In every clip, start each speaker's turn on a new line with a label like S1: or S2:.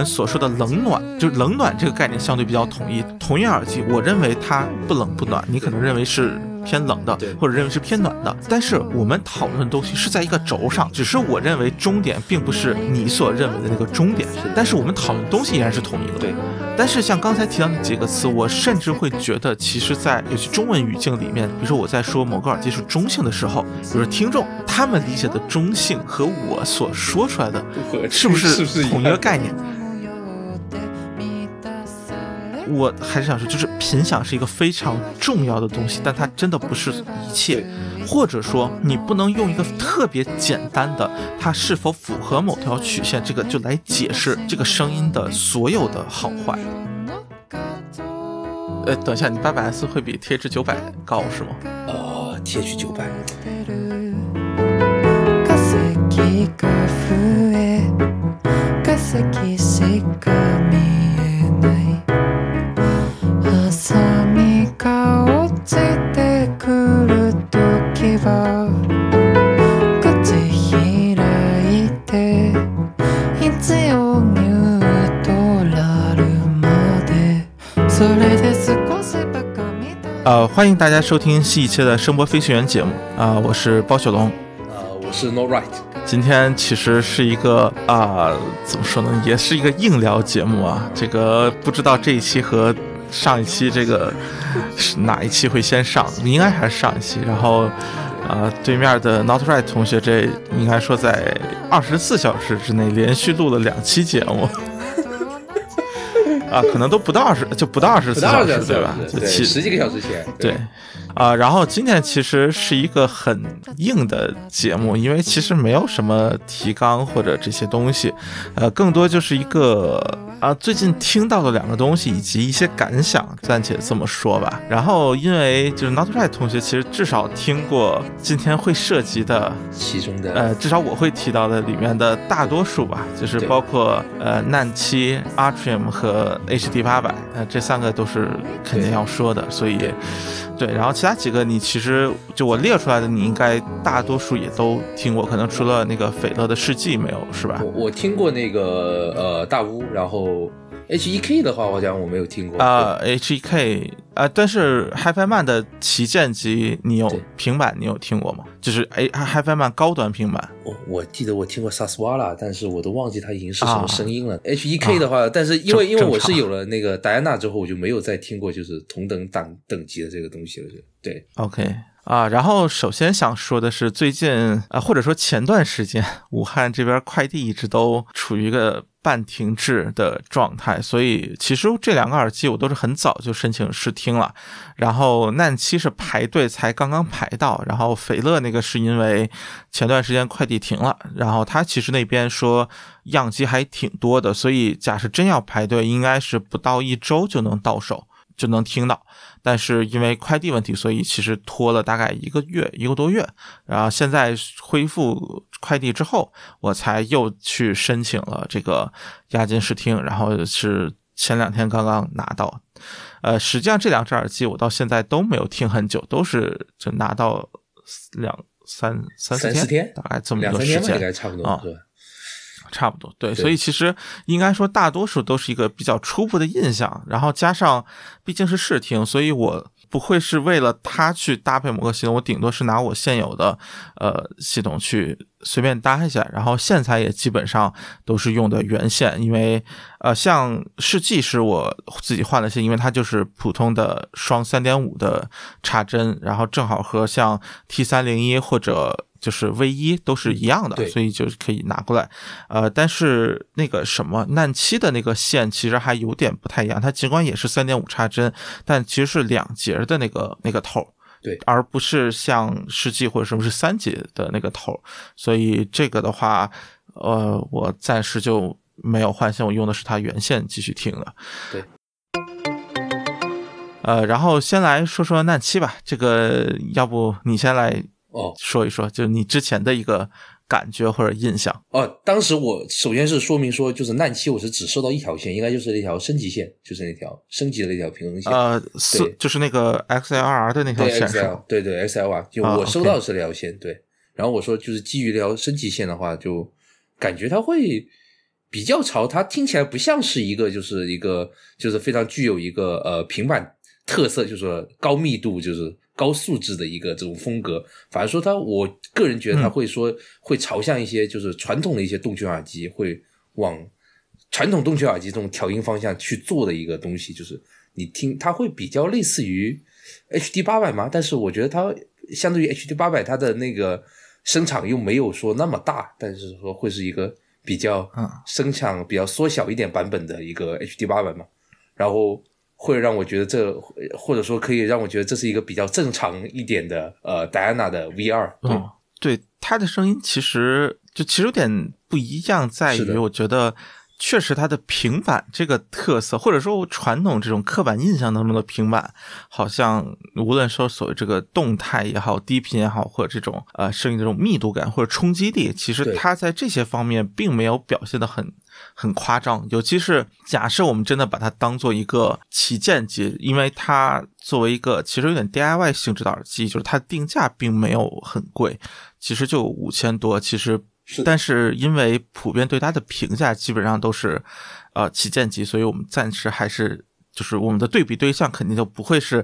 S1: 们所说的冷暖，就是冷暖这个概念相对比较统一。同一耳机，我认为它不冷不暖，你可能认为是偏冷的
S2: 对，
S1: 或者认为是偏暖的。但是我们讨论的东西是在一个轴上，只是我认为终点并不是你所认为的那个终点，但是我们讨论的东西依然是统一的。
S2: 对，
S1: 但是像刚才提到那几个词，我甚至会觉得，其实，在尤其中文语境里面，比如说我在说某个耳机是中性的时候，比如说听众他们理解的中性和我所说出来的
S2: 不合
S1: 是不是
S2: 是不是一
S1: 同一个
S2: 样
S1: 概念？
S3: 模様で満たされ
S1: 我还是想说，就是频响是一个非常重要的东西，但它真的不是一切，或者说你不能用一个特别简单的它是否符合某条曲线这个就来解释这个声音的所有的好坏。呃，等一下，你八百 S 会比 TH 九百高是吗？
S2: 哦，TH 九百，
S3: 化石が増え化石しか
S1: 呃，欢迎大家收听新一期的声波飞行员节目啊、我是包雪龙。
S2: 啊，我是 No Right，
S1: 今天其实是一个啊、怎么说呢，也是一个硬聊节目啊。这个不知道这一期和上一期这个是 哪一期会先上，应该还是上一期。然后，啊，对面的 Not Right 同学这应该说在二十四小时之内连续录了两期节目。啊，可能都不到二十，就不到二十四小时，对吧？就
S2: 对，
S1: 七
S2: 十几个小时前，
S1: 对，啊、然后今天其实是一个很硬的节目，因为其实没有什么提纲或者这些东西，呃，更多就是一个啊、最近听到的两个东西以及一些感想，暂且这么说吧。然后因为就是 Not Right 同学其实至少听过今天会涉及的
S2: 其中的
S1: 呃，至少我会提到的里面的大多数吧，就是包括呃难七、Atrium 和 HD 八百，呃，这三个都是肯定要说的，所以对，然后其他几个你其实就我列出来的，你应该大多数也都听过，可能除了那个斐乐的世纪没有，是吧
S2: 我？听过那个呃大屋，然后 H E K 的话，好像我没有听过
S1: 啊、h E K 啊，但是 HiFi Man 的旗舰机你有平板你有听过吗？就是 A HiFi Man 高端平板。
S2: 我我记得我听过 Saswala，但是我都忘记它已经是什么
S1: 啊
S2: 声音了。H E K 的话，但是因为因为我是有了那个戴安娜之后，我就没有再听过就是同等档等级的这个东西了。就对
S1: ，OK 啊，然后首先想说的是，最近啊，或者说前段时间，武汉这边快递一直都处于一个半停滞的状态，所以其实这两个耳机我都是很早就申请试听了，然后难七是排队才刚刚排到，然后斐乐那个是因为前段时间快递停了，然后他其实那边说样机还挺多的，所以假设真要排队，应该是不到一周就能到手，就能听到。但是因为快递问题，所以其实拖了大概一个月，一个多月。然后现在恢复快递之后，我才又去申请了这个押金试听，然后是前两天刚刚拿到。呃，实际上这两只耳机我到现在都没有听很久，都是就拿到两三三
S2: 三四天
S1: 大概这么一个时间
S2: 应。该差不多？
S1: 差不多，对，
S2: 对。
S1: 所以其实应该说大多数都是一个比较初步的印象，然后加上毕竟是试听，所以我不会是为了它去搭配某个系统，我顶多是拿我现有的呃系统去随便搭一下，然后线材也基本上都是用的原线，因为呃像世纪是我自己换了线，因为它就是普通的双三点五的插针，然后正好和像 T 三零一或者就是 V 一都是一样的，所以就是可以拿过来。呃，但是那个什么难七的那个线其实还有点不太一样，它尽管也是三点五插针，但其实是两节的那个那个头。
S2: 对
S1: 而不是像世纪或者什么是三级的那个头，所以这个的话，呃，我暂时就没有换线，我用的是它原线继续听的。
S2: 对。
S1: 呃，然后先来说说难七吧，这个要不你先来
S2: 哦，
S1: 说一说，就是你之前的一个感觉或者印象？
S2: 哦，当时我首先是说明说，就是难期我是只收到一条线，应该就是那条升级线，就是那条升级的那条平衡线。
S1: 呃，四
S2: 对
S1: 就是那个 XLR 的那条
S2: 对
S1: 线
S2: 对对 XLR，，就
S1: 啊
S2: 我收到的是那条线，对。然后我说，就是基于那条升级线的话，就感觉它会比较潮，它听起来不像是一个，就是一个，就是非常具有一个呃平板特色，就是说高密度，就是高素质的一个这种风格。反而说它，我个人觉得它
S1: 嗯
S2: 会说、会朝向一些就是传统的一些动圈耳机，会往传统动圈耳机这种调音方向去做的一个东西，就是你听它会比较类似于 HD 八百吗？但是我觉得它相对于 HD 八百，它的那个声场又没有说那么大，但是说会是一个比较
S1: 嗯
S2: 声场比较缩小一点版本的一个 HD 八百嘛，然后会让我觉得这或者说可以让我觉得这是一个比较正常一点的呃戴安娜的 V 二，对、
S1: 嗯，对，它的声音其实就其实有点不一样，在于我觉得确实它的平板这个特色，或者说传统这种刻板印象当中的平板，好像无论说所谓这个动态也好、低频也好，或者这种呃声音这种密度感或者冲击力，其实
S2: 对
S1: 它在这些方面并没有表现的很。很夸张，尤其是假设我们真的把它当做一个旗舰机，因为它作为一个其实有点 DIY 性质的耳机，就是它定价并没有很贵，其实就五千多，其实
S2: 是
S1: 但是因为普遍对它的评价基本上都是呃旗舰级，所以我们暂时还是就是我们的对比对象肯定就不会是。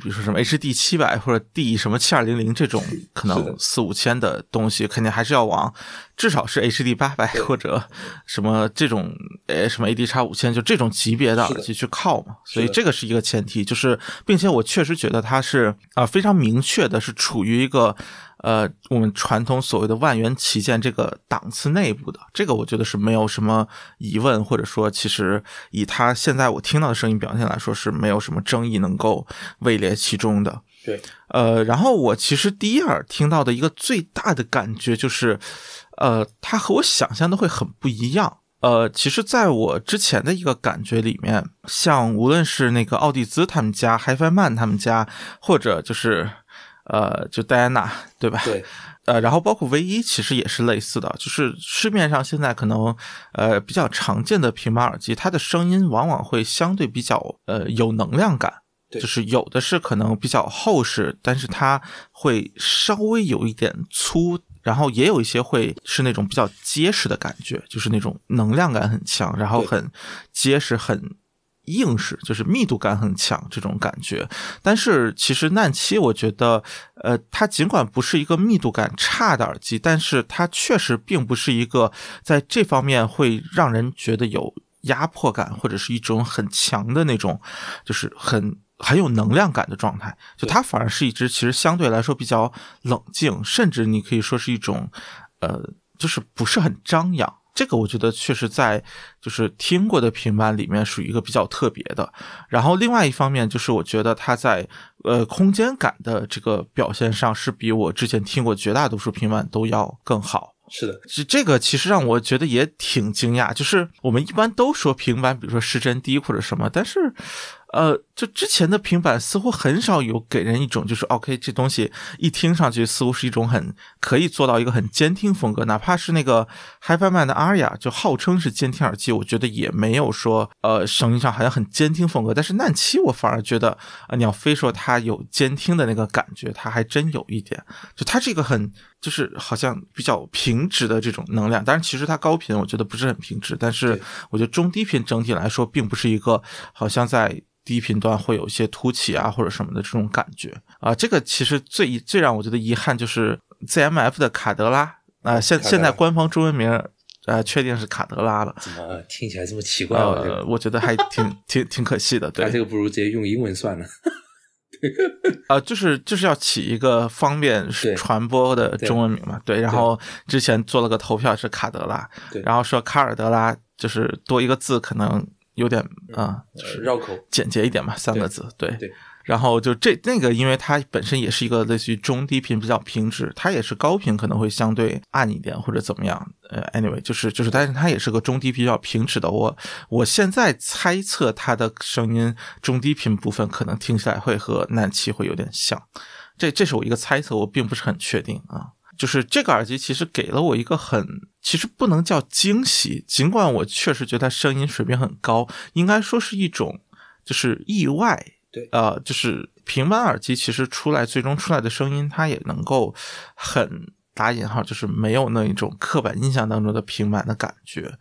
S1: 比如说什么 HD 七百或者 D 什么七二零零这种可能四五千的东西，肯定还是要往至少是 HD 八百
S2: 对
S1: 或者什么这种呃什么 AD 叉五千就这种级别的耳机去靠嘛。所以这个是一个前提，就是并且我确实觉得它是啊、非常明确的是处于一个呃我们传统所谓的万元旗舰这个档次内部的，这个我觉得是没有什么疑问，或者说其实以他现在我听到的声音表现来说是没有什么争议能够位列其中的。
S2: 对，
S1: 呃，然后我其实第一耳听到的一个最大的感觉就是，呃，它和我想象的会很不一样。呃，其实在我之前的一个感觉里面，像无论是那个奥蒂兹他们家、HiFi Man 他们家，或者就是呃，就戴安娜，对吧？
S2: 对，
S1: 呃，然后包括唯一其实也是类似的，就是市面上现在可能呃比较常见的平板耳机，它的声音往往会相对比较呃有能量感。
S2: 对
S1: 就是有的是可能比较厚实，但是它会稍微有一点粗，然后也有一些会是那种比较结实的感觉，就是那种能量感很强，然后很结实、很硬实，就是密度感很强这种感觉。但是其实难七，我觉得，呃，它尽管不是一个密度感差的耳机，但是它确实并不是一个在这方面会让人觉得有压迫感，或者是一种很强的那种，就是很。很有能量感的状态，就它反而是一只其实相对来说比较冷静，甚至你可以说是一种，呃，就是不是很张扬。这个我觉得确实在就是听过的平板里面属于一个比较特别的。然后另外一方面就是我觉得它在呃空间感的这个表现上是比我之前听过绝大多数平板都要更好。
S2: 是的，
S1: 这这个其实让我觉得也挺惊讶，就是我们一般都说平板，比如说失真低或者什么，但是，呃，就之前的平板似乎很少有给人一种就是 OK，这东西一听上去似乎是一种很可以做到一个很监听风格，哪怕是那个 HiFiMan 的 Aria，就号称是监听耳机，我觉得也没有说呃声音上好像很监听风格，但是难七我反而觉得啊、呃你要非说它有监听的那个感觉，它还真有一点，就它这个很就是好像比较平直的这种能量，当然其实它高频我觉得不是很平直，但是我觉得中低频整体来说并不是一个好像在低频段会有一些凸起啊或者什么的这种感觉。啊、这个其实最最让我觉得遗憾就是 ZMF 的卡德拉。啊、现现在官方中文名呃确定是卡德拉了，
S2: 怎么听起来这么奇怪？
S1: 呃，
S2: 个，
S1: 我觉得还挺 挺挺可惜的，对。
S2: 他这，个不如直接用英文算了。
S1: 呃，就是就是要起一个方便
S2: 对。
S1: 传播的中文名嘛，对。然后之前做了个投票是卡德拉，
S2: 对。
S1: 然后说卡尔德拉就是多一个字可能有点啊、
S2: 就是绕口，
S1: 简洁一点嘛，三个字，对。
S2: 对
S1: 然后就这那个，因为它本身也是一个类似于中低频比较平直，它也是高频可能会相对暗一点或者怎么样。呃，anyway，就是就是，但是它也是个中低比较平直的。我我现在猜测它的声音中低频部分可能听起来会和难七会有点像，这这是我一个猜测，我并不是很确定啊。就是这个耳机其实给了我一个很，其实不能叫惊喜，尽管我确实觉得它声音水平很高，应该说是一种就是意外。
S2: 对
S1: 呃，就是平板耳机其实出来最终出来的声音，它也能够很打引号，就是没有那一种刻板印象当中的平板的感觉。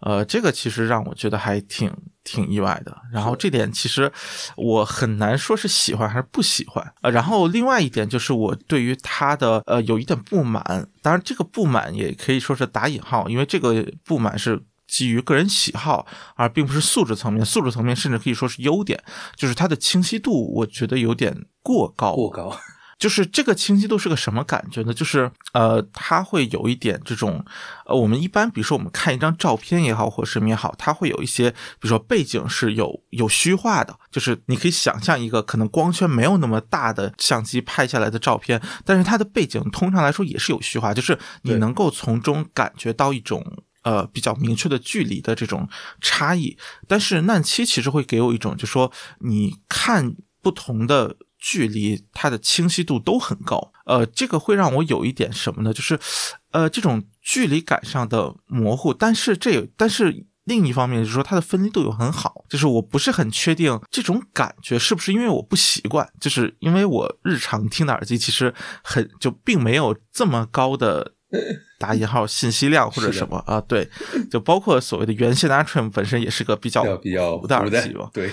S1: 呃，这个其实让我觉得还挺挺意外的。然后这点其实我很难说是喜欢还是不喜欢。呃，然后另外一点就是我对于它的呃有一点不满，当然这个不满也可以说是打引号，因为这个不满是。基于个人喜好，而并不是素质层面。素质层面甚至可以说是优点，就是它的清晰度，我觉得有点过高。
S2: 过高，
S1: 就是这个清晰度是个什么感觉呢？就是呃，它会有一点这种，呃，我们一般比如说我们看一张照片也好，或者什么也好，它会有一些，比如说背景是有有虚化的，就是你可以想象一个可能光圈没有那么大的相机拍下来的照片，但是它的背景通常来说也是有虚化，就是你能够从中感觉到一种。呃，比较明确的距离的这种差异，但是难七其实会给我一种，就说你看不同的距离，它的清晰度都很高。呃，这个会让我有一点什么呢？就是，呃，这种距离感上的模糊，但是这有，但是另一方面就是说它的分离度又很好。就是我不是很确定这种感觉是不是因为我不习惯，就是因为我日常听的耳机其实很就并没有这么高的。打引号信息量或者什么啊？对，就包括所谓的原线的 Atrim 本身也是个比较
S2: 比较
S1: 糊的耳机嘛。
S2: 对，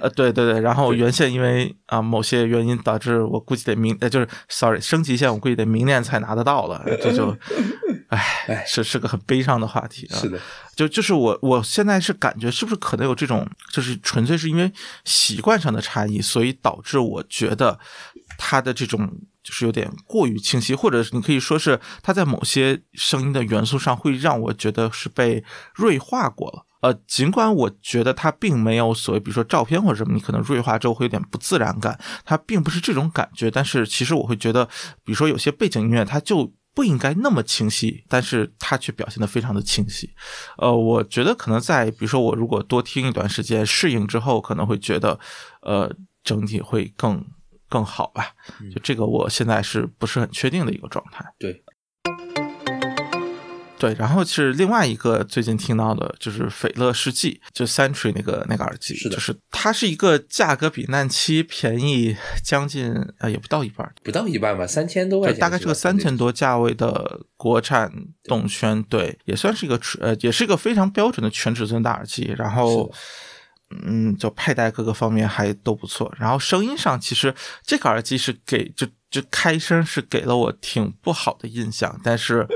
S1: 呃，对对对。然后原先因为啊某些原因导致我估计得明呃就是 sorry 升级线我估计得明年才拿得到了，这就 唉是是个很悲伤的话题啊。
S2: 是的，
S1: 就就是我我现在是感觉是不是可能有这种就是纯粹是因为习惯上的差异，所以导致我觉得它的这种。就是有点过于清晰，或者你可以说是它在某些声音的元素上会让我觉得是被锐化过了。呃，尽管我觉得它并没有所谓，比如说照片或者什么，你可能锐化之后会有点不自然感，它并不是这种感觉。但是其实我会觉得，比如说有些背景音乐它就不应该那么清晰，但是它却表现得非常的清晰。呃，我觉得可能在比如说我如果多听一段时间适应之后，可能会觉得呃整体会更。更好吧，就这个我现在是不是很确定的一个状态？
S2: 对，
S1: 对，然后是另外一个最近听到的，就是斐乐世纪，就 Century 那个那个耳机，
S2: 是的，
S1: 就是它是一个价格比难七便宜将近啊，也不到一半，
S2: 不到一半吧，三千多块钱，
S1: 大概是个三千多价位的国产动圈，对，也算是一个呃，也是一个非常标准的全尺寸大耳机，然后。嗯，就佩戴各个方面还都不错，然后声音上其实这个耳机是给就就开声是给了我挺不好的印象，但是。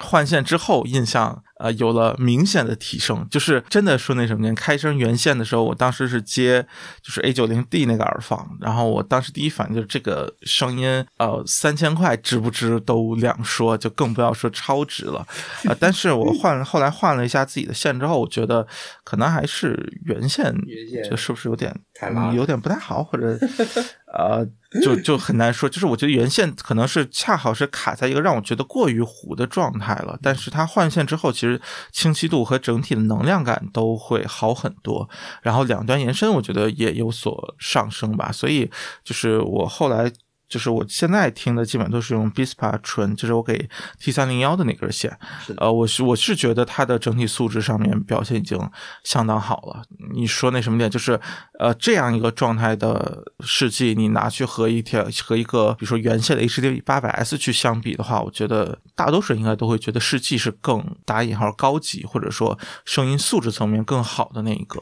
S1: 换线之后，印象呃有了明显的提升，就是真的说那什么，开声原线的时候，我当时是接就是 A 九零 D 那个耳放，然后我当时第一反应就是这个声音呃三千块值不值都两说，就更不要说超值了啊！但是我换后来换了一下自己的线之后，我觉得可能还是原线，就是不是有点有点不太好，或者 呃。就就很难说，就是我觉得原线可能是恰好是卡在一个让我觉得过于糊的状态了，但是它换线之后，其实清晰度和整体的能量感都会好很多，然后两端延伸我觉得也有所上升吧，所以就是我后来。就是我现在听的基本都是用 Bispa 纯，就是我给 T 三零幺的那根线。呃，我是我是觉得它的整体素质上面表现已经相当好了。你说那什么点，就是呃这样一个状态的试剂，你拿去和一条和一个比如说原线的 HD 八百 S 去相比的话，我觉得大多数人应该都会觉得试剂是更打引号高级，或者说声音素质层面更好的那一个。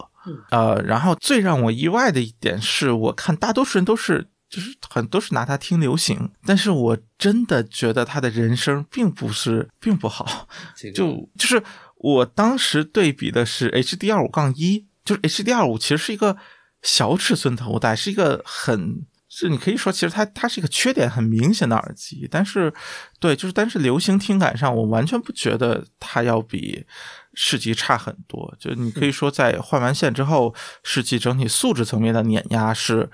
S1: 呃，然后最让我意外的一点是，我看大多数人都是。就是很多是拿它听流行，但是我真的觉得他的人声并不是并不好，就就是我当时对比的是 HD 二五杠一，就是 HD 二五其实是一个小尺寸头戴，是一个很是你可以说其实它它是一个缺点很明显的耳机，但是对就是但是流行听感上我完全不觉得它要比世纪差很多，就你可以说在换完线之后，世纪整体素质层面的碾压是。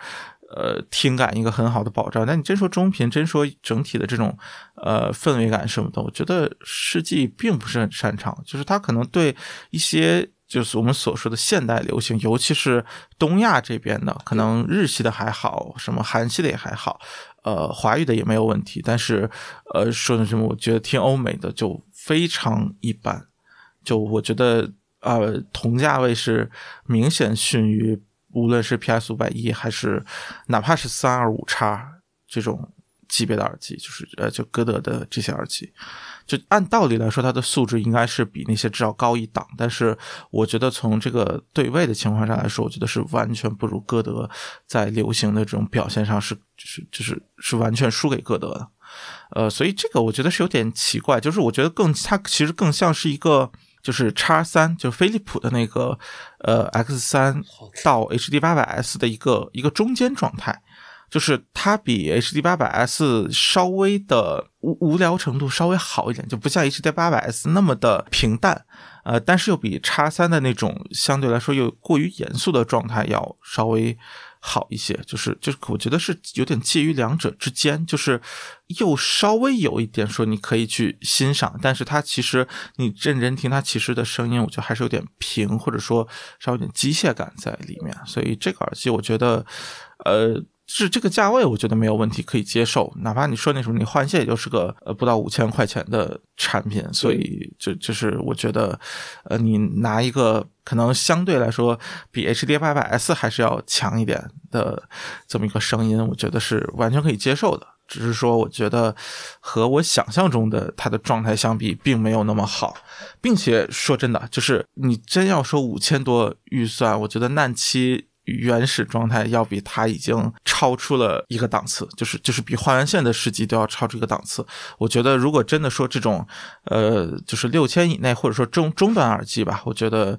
S1: 呃，听感一个很好的保障，但你真说中频，真说整体的这种呃氛围感什么的，我觉得世纪并不是很擅长，就是他可能对一些就是我们所说的现代流行，尤其是东亚这边的，可能日系的还好，什么韩系的也还好，呃华语的也没有问题，但是呃说的什么，我觉得听欧美的就非常一般，就我觉得呃同价位是明显逊于无论是 PS 五百一还是哪怕是三二五叉这种级别的耳机，就是呃就歌德的这些耳机。就按道理来说，它的素质应该是比那些至少高一档，但是我觉得从这个对位的情况上来说，我觉得是完全不如歌德在流行的这种表现上是就是就是是完全输给歌德的，呃，所以这个我觉得是有点奇怪，就是我觉得更它其实更像是一个就是叉三，就是飞利浦的那个呃 X 三到 HD 八百 S 的一个一个中间状态。就是它比 HD 八百 S 稍微的无无聊程度稍微好一点，就不像 HD 八百 S 那么的平淡，呃，但是又比叉三的那种相对来说又过于严肃的状态要稍微好一些。就是就是，我觉得是有点介于两者之间，就是又稍微有一点说你可以去欣赏，但是它其实你认真听它其实的声音，我觉得还是有点平，或者说稍微有点机械感在里面。所以这个耳机我觉得，呃。是这个价位，我觉得没有问题，可以接受。哪怕你说那什么，你换线也就是个呃不到五千块钱的产品，所以就就是我觉得，呃，你拿一个可能相对来说比 HD 八百 S 还是要强一点的这么一个声音，我觉得是完全可以接受的。只是说，我觉得和我想象中的它的状态相比，并没有那么好，并且说真的，就是你真要说五千多预算，我觉得难七。原始状态要比它已经超出了一个档次，就是就是比换完线的世纪都要超出一个档次。我觉得如果真的说这种，呃，就是六千以内或者说中中端耳机吧，我觉得，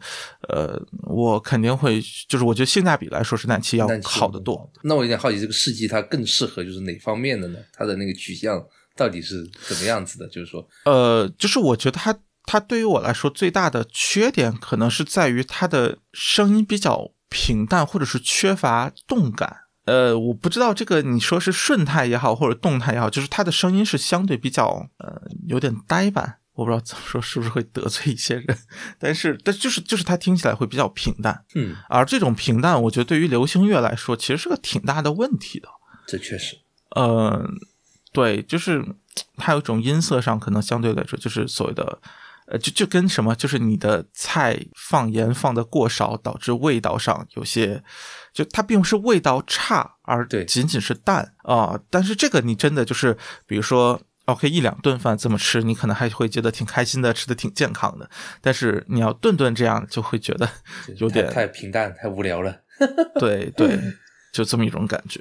S1: 呃，我肯定会，就是我觉得性价比来说是难七要好得多。
S2: 那我有点好奇，这个世纪它更适合就是哪方面的呢？它的那个取向到底是怎么样子的？就是说，
S1: 呃，就是我觉得它它对于我来说最大的缺点可能是在于它的声音比较。平淡或者是缺乏动感，呃，我不知道这个你说是顺态也好，或者动态也好，就是他的声音是相对比较呃有点呆板，我不知道怎么说是不是会得罪一些人，但是 但就是就是他听起来会比较平淡，
S2: 嗯，
S1: 而这种平淡，我觉得对于流行乐来说，其实是个挺大的问题的。
S2: 这确实，
S1: 呃，对，就是它有一种音色上可能相对来说就是所谓的。呃，就就跟什么，就是你的菜放盐放的过少，导致味道上有些，就它并不是味道差，而仅仅是淡啊。但是这个你真的就是，比如说，OK，一两顿饭这么吃，你可能还会觉得挺开心的，吃的挺健康的。但是你要顿顿这样，就会觉得有点
S2: 太平淡，太无聊了。
S1: 对对，就这么一种感觉。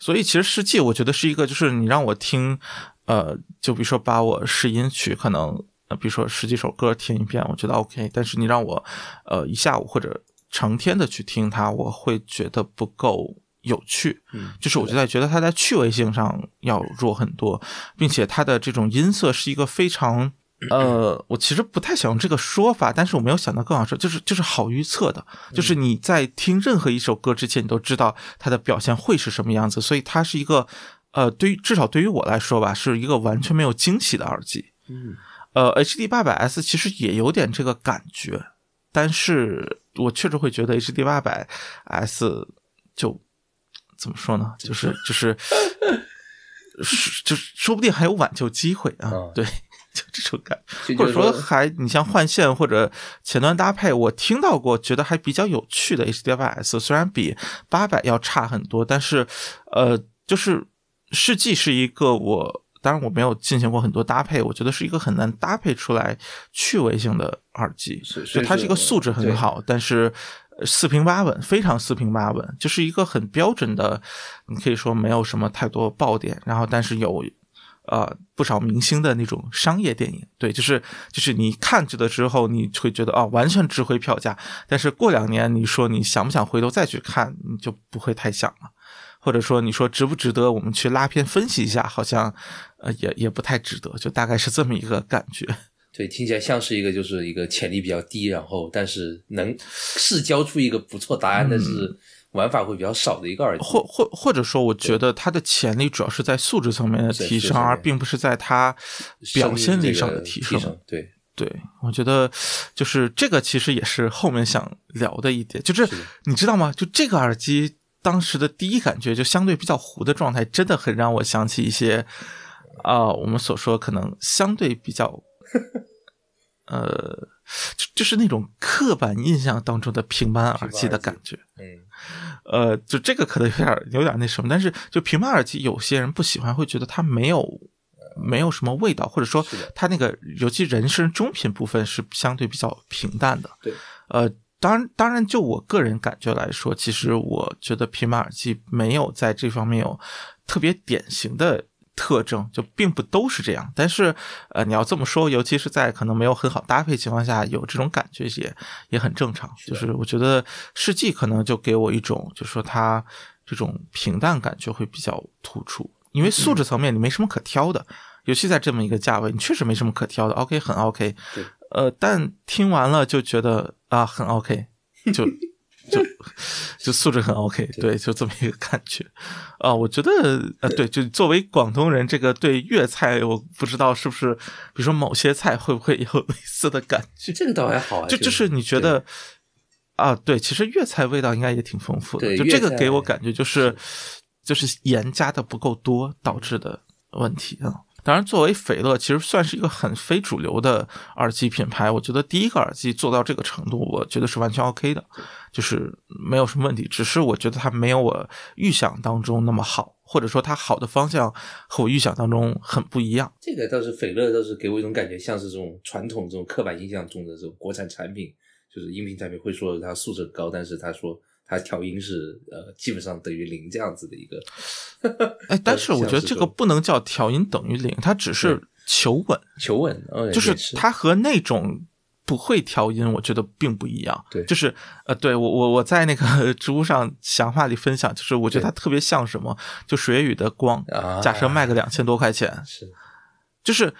S1: 所以其实世纪，我觉得是一个，就是你让我听，呃，就比如说把我试音曲可能。呃，比如说十几首歌听一遍，我觉得 OK。但是你让我，呃，一下午或者成天的去听它，我会觉得不够有趣。
S2: 嗯，
S1: 就是我就在觉得它在趣味性上要弱很多，并且它的这种音色是一个非常，呃，我其实不太想用这个说法，但是我没有想到更好说，就是就是好预测的，就是你在听任何一首歌之前，你都知道它的表现会是什么样子，所以它是一个，呃，对于至少对于我来说吧，是一个完全没有惊喜的耳机。
S2: 嗯。
S1: 呃，HD 八百 S 其实也有点这个感觉，但是我确实会觉得 HD 八百 S 就怎么说呢？就是就是 就是说不定还有挽救机会啊！对，就这种感，或者说还你像换线或者前端搭配，我听到过觉得还比较有趣的 HD 八百 S，虽然比八百要差很多，但是呃，就是世纪是一个我。当然，我没有进行过很多搭配，我觉得是一个很难搭配出来趣味性的耳机。
S2: 就
S1: 它是一个素质很好，但是四平八稳，非常四平八稳，就是一个很标准的。你可以说没有什么太多爆点，然后但是有呃不少明星的那种商业电影。对，就是就是你看去的之后，你会觉得哦，完全值回票价。但是过两年，你说你想不想回头再去看，你就不会太想了。或者说，你说值不值得我们去拉片分析一下？好像，呃，也也不太值得，就大概是这么一个感觉。
S2: 对，听起来像是一个就是一个潜力比较低，然后但是能是交出一个不错答案，但是玩法会比较少的一个耳机。
S1: 或或或者说，我觉得它的潜力主要是在素质层面的提升，而并不是在它表现力上的提
S2: 升。
S1: 对对，我觉得就是这个，其实也是后面想聊的一点，就是你知道吗？就这个耳机。当时的第一感觉就相对比较糊的状态，真的很让我想起一些啊、我们所说可能相对比较呃，就就是那种刻板印象当中的平板耳机的感觉。
S2: 嗯
S1: 呃，就这个可能有点有点那什么，但是就平板耳机，有些人不喜欢，会觉得它没有没有什么味道，或者说它那个尤其人声中频部分是相对比较平淡的。
S2: 对，
S1: 呃，当然当然，就我个人感觉来说，其实我觉得平板耳机没有在这方面有特别典型的。特征就并不都是这样，但是，呃，你要这么说，尤其是在可能没有很好搭配情况下，有这种感觉也也很正常。就是我觉得世纪可能就给我一种，就是说它这种平淡感觉会比较突出，因为素质层面你没什么可挑的，尤其在这么一个价位，你确实没什么可挑的。OK，很 OK，
S2: 对
S1: 呃，但听完了就觉得啊，很 OK，就就就素质很 OK，对，就这么一个感觉啊。我觉得呃，对，就作为广东人，这个对粤菜，我不知道是不是，比如说某些菜会不会有类似的感觉？
S2: 这个倒还好啊，
S1: 就就是你觉得啊，对，其实粤菜味道应该也挺丰富的，
S2: 对
S1: 就这个给我感觉就是就是盐加的不够多导致的问题啊。当然，作为斐乐，其实算是一个很非主流的耳机品牌。我觉得第一个耳机做到这个程度，我觉得是完全 OK 的，就是没有什么问题。只是我觉得它没有我预想当中那么好，或者说它好的方向和我预想当中很不一样。
S2: 这个倒是斐乐，倒是给我一种感觉，像是这种传统这种刻板印象中的这种国产产品，就是音频产品会说它素质高，但是他说它调音是呃基本上等于零这样子的一个。
S1: 哎，但是我 觉得这个不能叫调音等于零，它只是求稳。
S2: 求稳，嗯
S1: 就是它和那种不会调音，我觉得并不一样。
S2: 对
S1: 就是呃，对我我我在那个 知乎上想法里分享，就是我觉得它特别像什么，就水月雨的光，
S2: 啊
S1: 假设卖个两千多块钱，
S2: 是
S1: 就是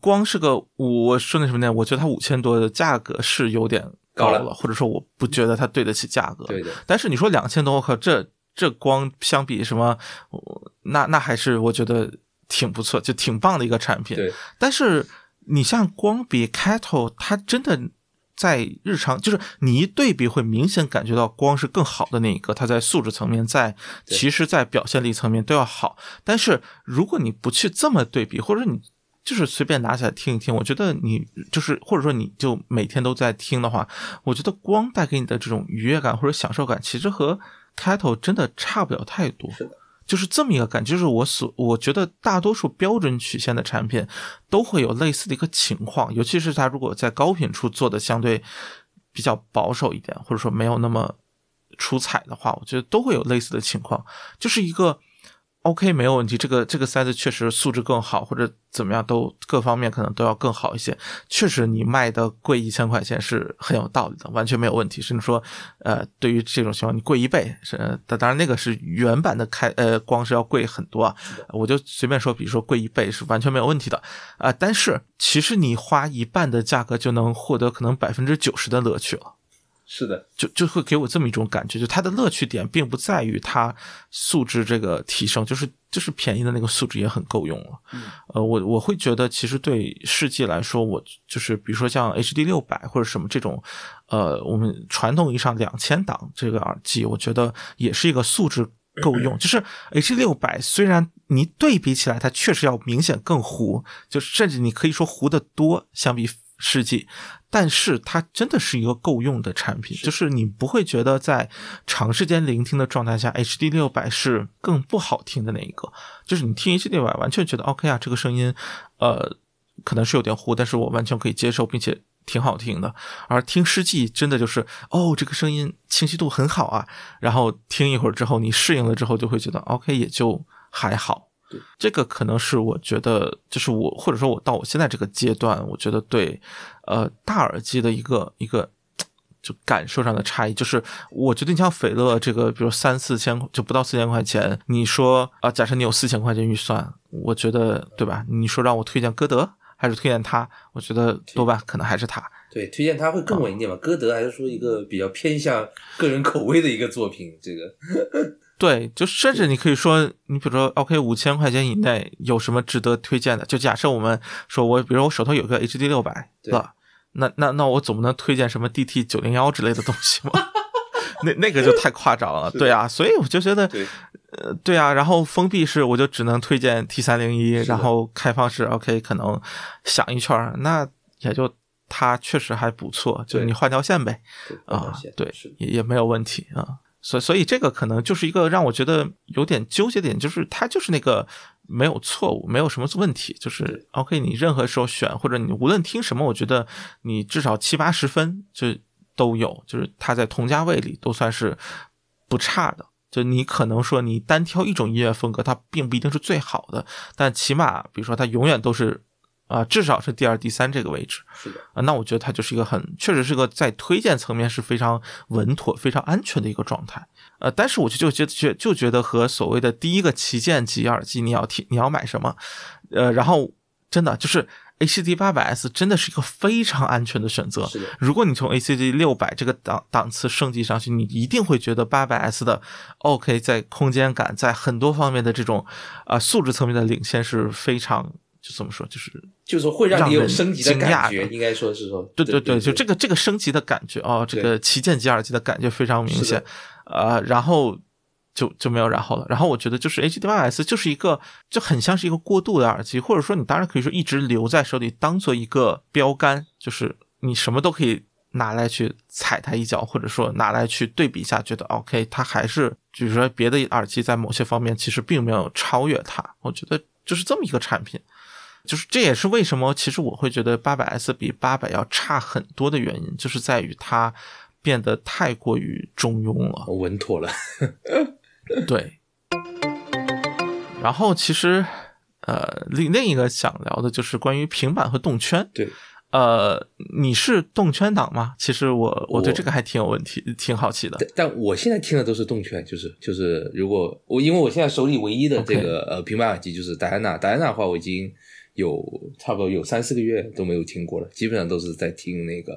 S1: 光是个我说那什么呢？我觉得它五千多的价格是有点高
S2: 高
S1: 了，或者说我不觉得它对得起价格。
S2: 对的，
S1: 但是你说两千多，我靠，这这光相比什么，我那那还是我觉得挺不错，就挺棒的一个产品。
S2: 对
S1: 但是你像光比 Cattle，它真的在日常，就是你一对比，会明显感觉到光是更好的那一个，它在素质层面，在其实，在表现力层面都要好。但是如果你不去这么对比，或者你就是随便拿起来听一听，我觉得你就是或者说你就每天都在听的话，我觉得光带给你的这种愉悦感或者享受感，其实和 Cattle 真的差不了太多。
S2: 是的，
S1: 就是这么一个感觉，就是我所我觉得大多数标准曲线的产品都会有类似的一个情况，尤其是它如果在高频处做的相对比较保守一点，或者说没有那么出彩的话，我觉得都会有类似的情况，就是一个 OK 没有问题，这个这个塞子确实素质更好，或者怎么样都各方面可能都要更好一些。确实你卖的贵一千块钱是很有道理的，完全没有问题。甚至说，呃，对于这种情况你贵一倍是，当当然那个是原版的开呃光是要贵很多啊，我就随便说，比如说贵一倍是完全没有问题的啊、但是其实你花一半的价格就能获得可能百分之九十的乐趣了。
S2: 是的，
S1: 就就会给我这么一种感觉，就它的乐趣点并不在于它素质这个提升，就是就是便宜的那个素质也很够用了。
S2: 嗯
S1: 呃，我我会觉得其实对世纪来说，我就是比如说像 HD 六百或者什么这种，呃，我们传统意义上两千档这个耳机，我觉得也是一个素质够用。就是 H 六百虽然你对比起来，它确实要明显更糊，就甚至你可以说糊得多，相比世纪。但是它真的是一个够用的产品，就是你不会觉得在长时间聆听的状态下，HD 六百是更不好听的那一个。就是你听 HD 六百，完全觉得 OK 啊，这个声音，呃，可能是有点糊，但是我完全可以接受，并且挺好听的。而听世纪真的就是，哦，这个声音清晰度很好啊。然后听一会儿之后，你适应了之后，就会觉得 OK，也就还好。这个可能是我觉得，就是我或者说我到我现在这个阶段，我觉得对，呃，大耳机的一个一个就感受上的差异，就是我觉得你像斐乐这个，比如三四千就不到四千块钱，你说啊、假设你有四千块钱预算，我觉得对吧？你说让我推荐歌德还是推荐它，我觉得多半可能还是它。
S2: 对，推荐它会更稳一点吧。歌德还是说一个比较偏向个人口味的一个作品，这个
S1: 对，就甚至你可以说，你比如说，OK，五千块钱以内有什么值得推荐的？就假设我们说我，比如我手头有个 HD 六百
S2: 对
S1: 了，那那那我总不能推荐什么 DT 九零幺之类的东西吗？那那个就太夸张了，对啊，所以我就觉得，
S2: 对
S1: 呃，对啊，然后封闭式我就只能推荐 T 三零一，然后开放式 OK 可能想一圈，那也就它确实还不错，就你换条线呗，啊，对，也也没有问题啊。所以，所以这个可能就是一个让我觉得有点纠结点，就是它就是那个没有错误，没有什么问题，就是 OK，你任何时候选或者你无论听什么，我觉得你至少七八十分就都有，就是它在同价位里都算是不差的。就你可能说你单挑一种音乐风格，它并不一定是最好的，但起码比如说它永远都是啊、至少是第二、第三这个位置。
S2: 是的，
S1: 啊，那我觉得它就是一个很，确实是个在推荐层面是非常稳妥、非常安全的一个状态。呃，但是我就就觉觉就觉得和所谓的第一个旗舰级耳机，你要听你要买什么，呃，然后真的就是 ACD 八百 S 真的是一个非常安全的选择。如果你从 ACD 六百这个档档次升级上去，你一定会觉得八百 S 的 OK 在空间感，在很多方面的这种啊、呃素质层面的领先是非常就怎么说，就是
S2: 就是会让你有升级的感觉，应该说是说，
S1: 对对
S2: 对，
S1: 就这个这个升级的感觉哦，这个旗舰级耳机的感觉非常明显呃，然后就就没有然后了。然后我觉得就是 HD 八 S 就是一个就很像是一个过渡的耳机，或者说你当然可以说一直留在手里当做一个标杆，就是你什么都可以拿来去踩它一脚，或者说拿来去对比一下，觉得 OK，它还是比如说别的耳机在某些方面其实并没有超越它，我觉得就是这么一个产品。就是这也是为什么，其实我会觉得八百 S 比八百要差很多的原因，就是在于它变得太过于中庸了。
S2: 稳妥了，
S1: 对。然后其实，呃，另另一个想聊的就是关于平板和动圈。
S2: 对，
S1: 呃，你是动圈党吗？其实我我对这个还挺有问题，挺好奇的。
S2: 但但我现在听的都是动圈，就是就是，如果我因为我现在手里唯一的这个呃平板耳机就是戴安娜，戴安娜的话我已经有差不多有三四个月都没有听过了，基本上都是在听那个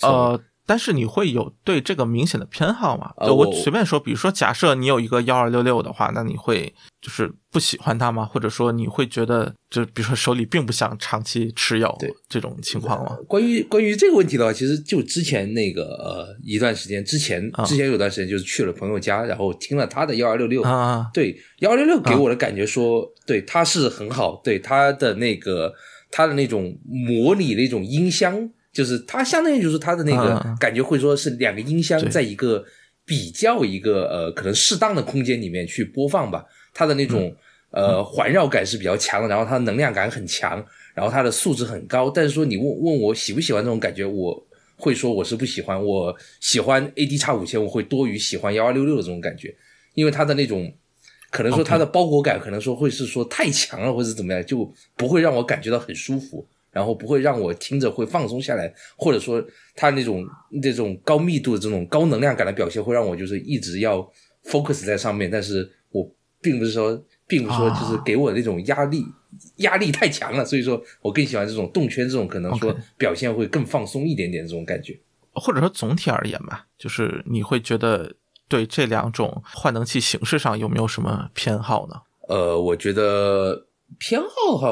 S1: 呃，但是你会有对这个明显的偏好吗？
S2: 我
S1: 我随便说，比如说，假设你有一个幺二六六的话，那你会就是不喜欢它吗？或者说你会觉得，就比如说手里并不想长期持有这种情况吗？
S2: 关于关于这个问题的话，其实就之前那个呃一段时间之前
S1: 啊
S2: 之前有段时间就是去了朋友家，然后听了他的幺二六六，
S1: 啊，
S2: 对幺二六六给我的感觉说，对它是很好，对它的那个它的那种模拟那种音箱，就是它相当于就是它的那个
S1: 嗯。
S2: 感觉会说是两个音箱在一个比较一个呃可能适当的空间里面去播放吧，它的那种、呃环绕感是比较强的，然后它的能量感很强，然后它的素质很高，但是说你问问我喜不喜欢这种感觉，我。会说我是不喜欢，我喜欢 AD 叉五千，我会多于喜欢幺二六六的这种感觉，因为它的那种可能说它的包裹感，可能说会是说太强了，或者怎么样，就不会让我感觉到很舒服，然后不会让我听着会放松下来，或者说它那种那种高密度的这种高能量感的表现，会让我就是一直要 focus 在上面，但是我并不是说，并不是说就是给我那种压力。压力太强了，所以说我更喜欢这种动圈，这种可能说表现会更放松一点点这种感觉。
S1: 或者说总体而言吧，就是你会觉得对这两种换能器形式上有没有什么偏好呢？
S2: 呃，我觉得偏好的话，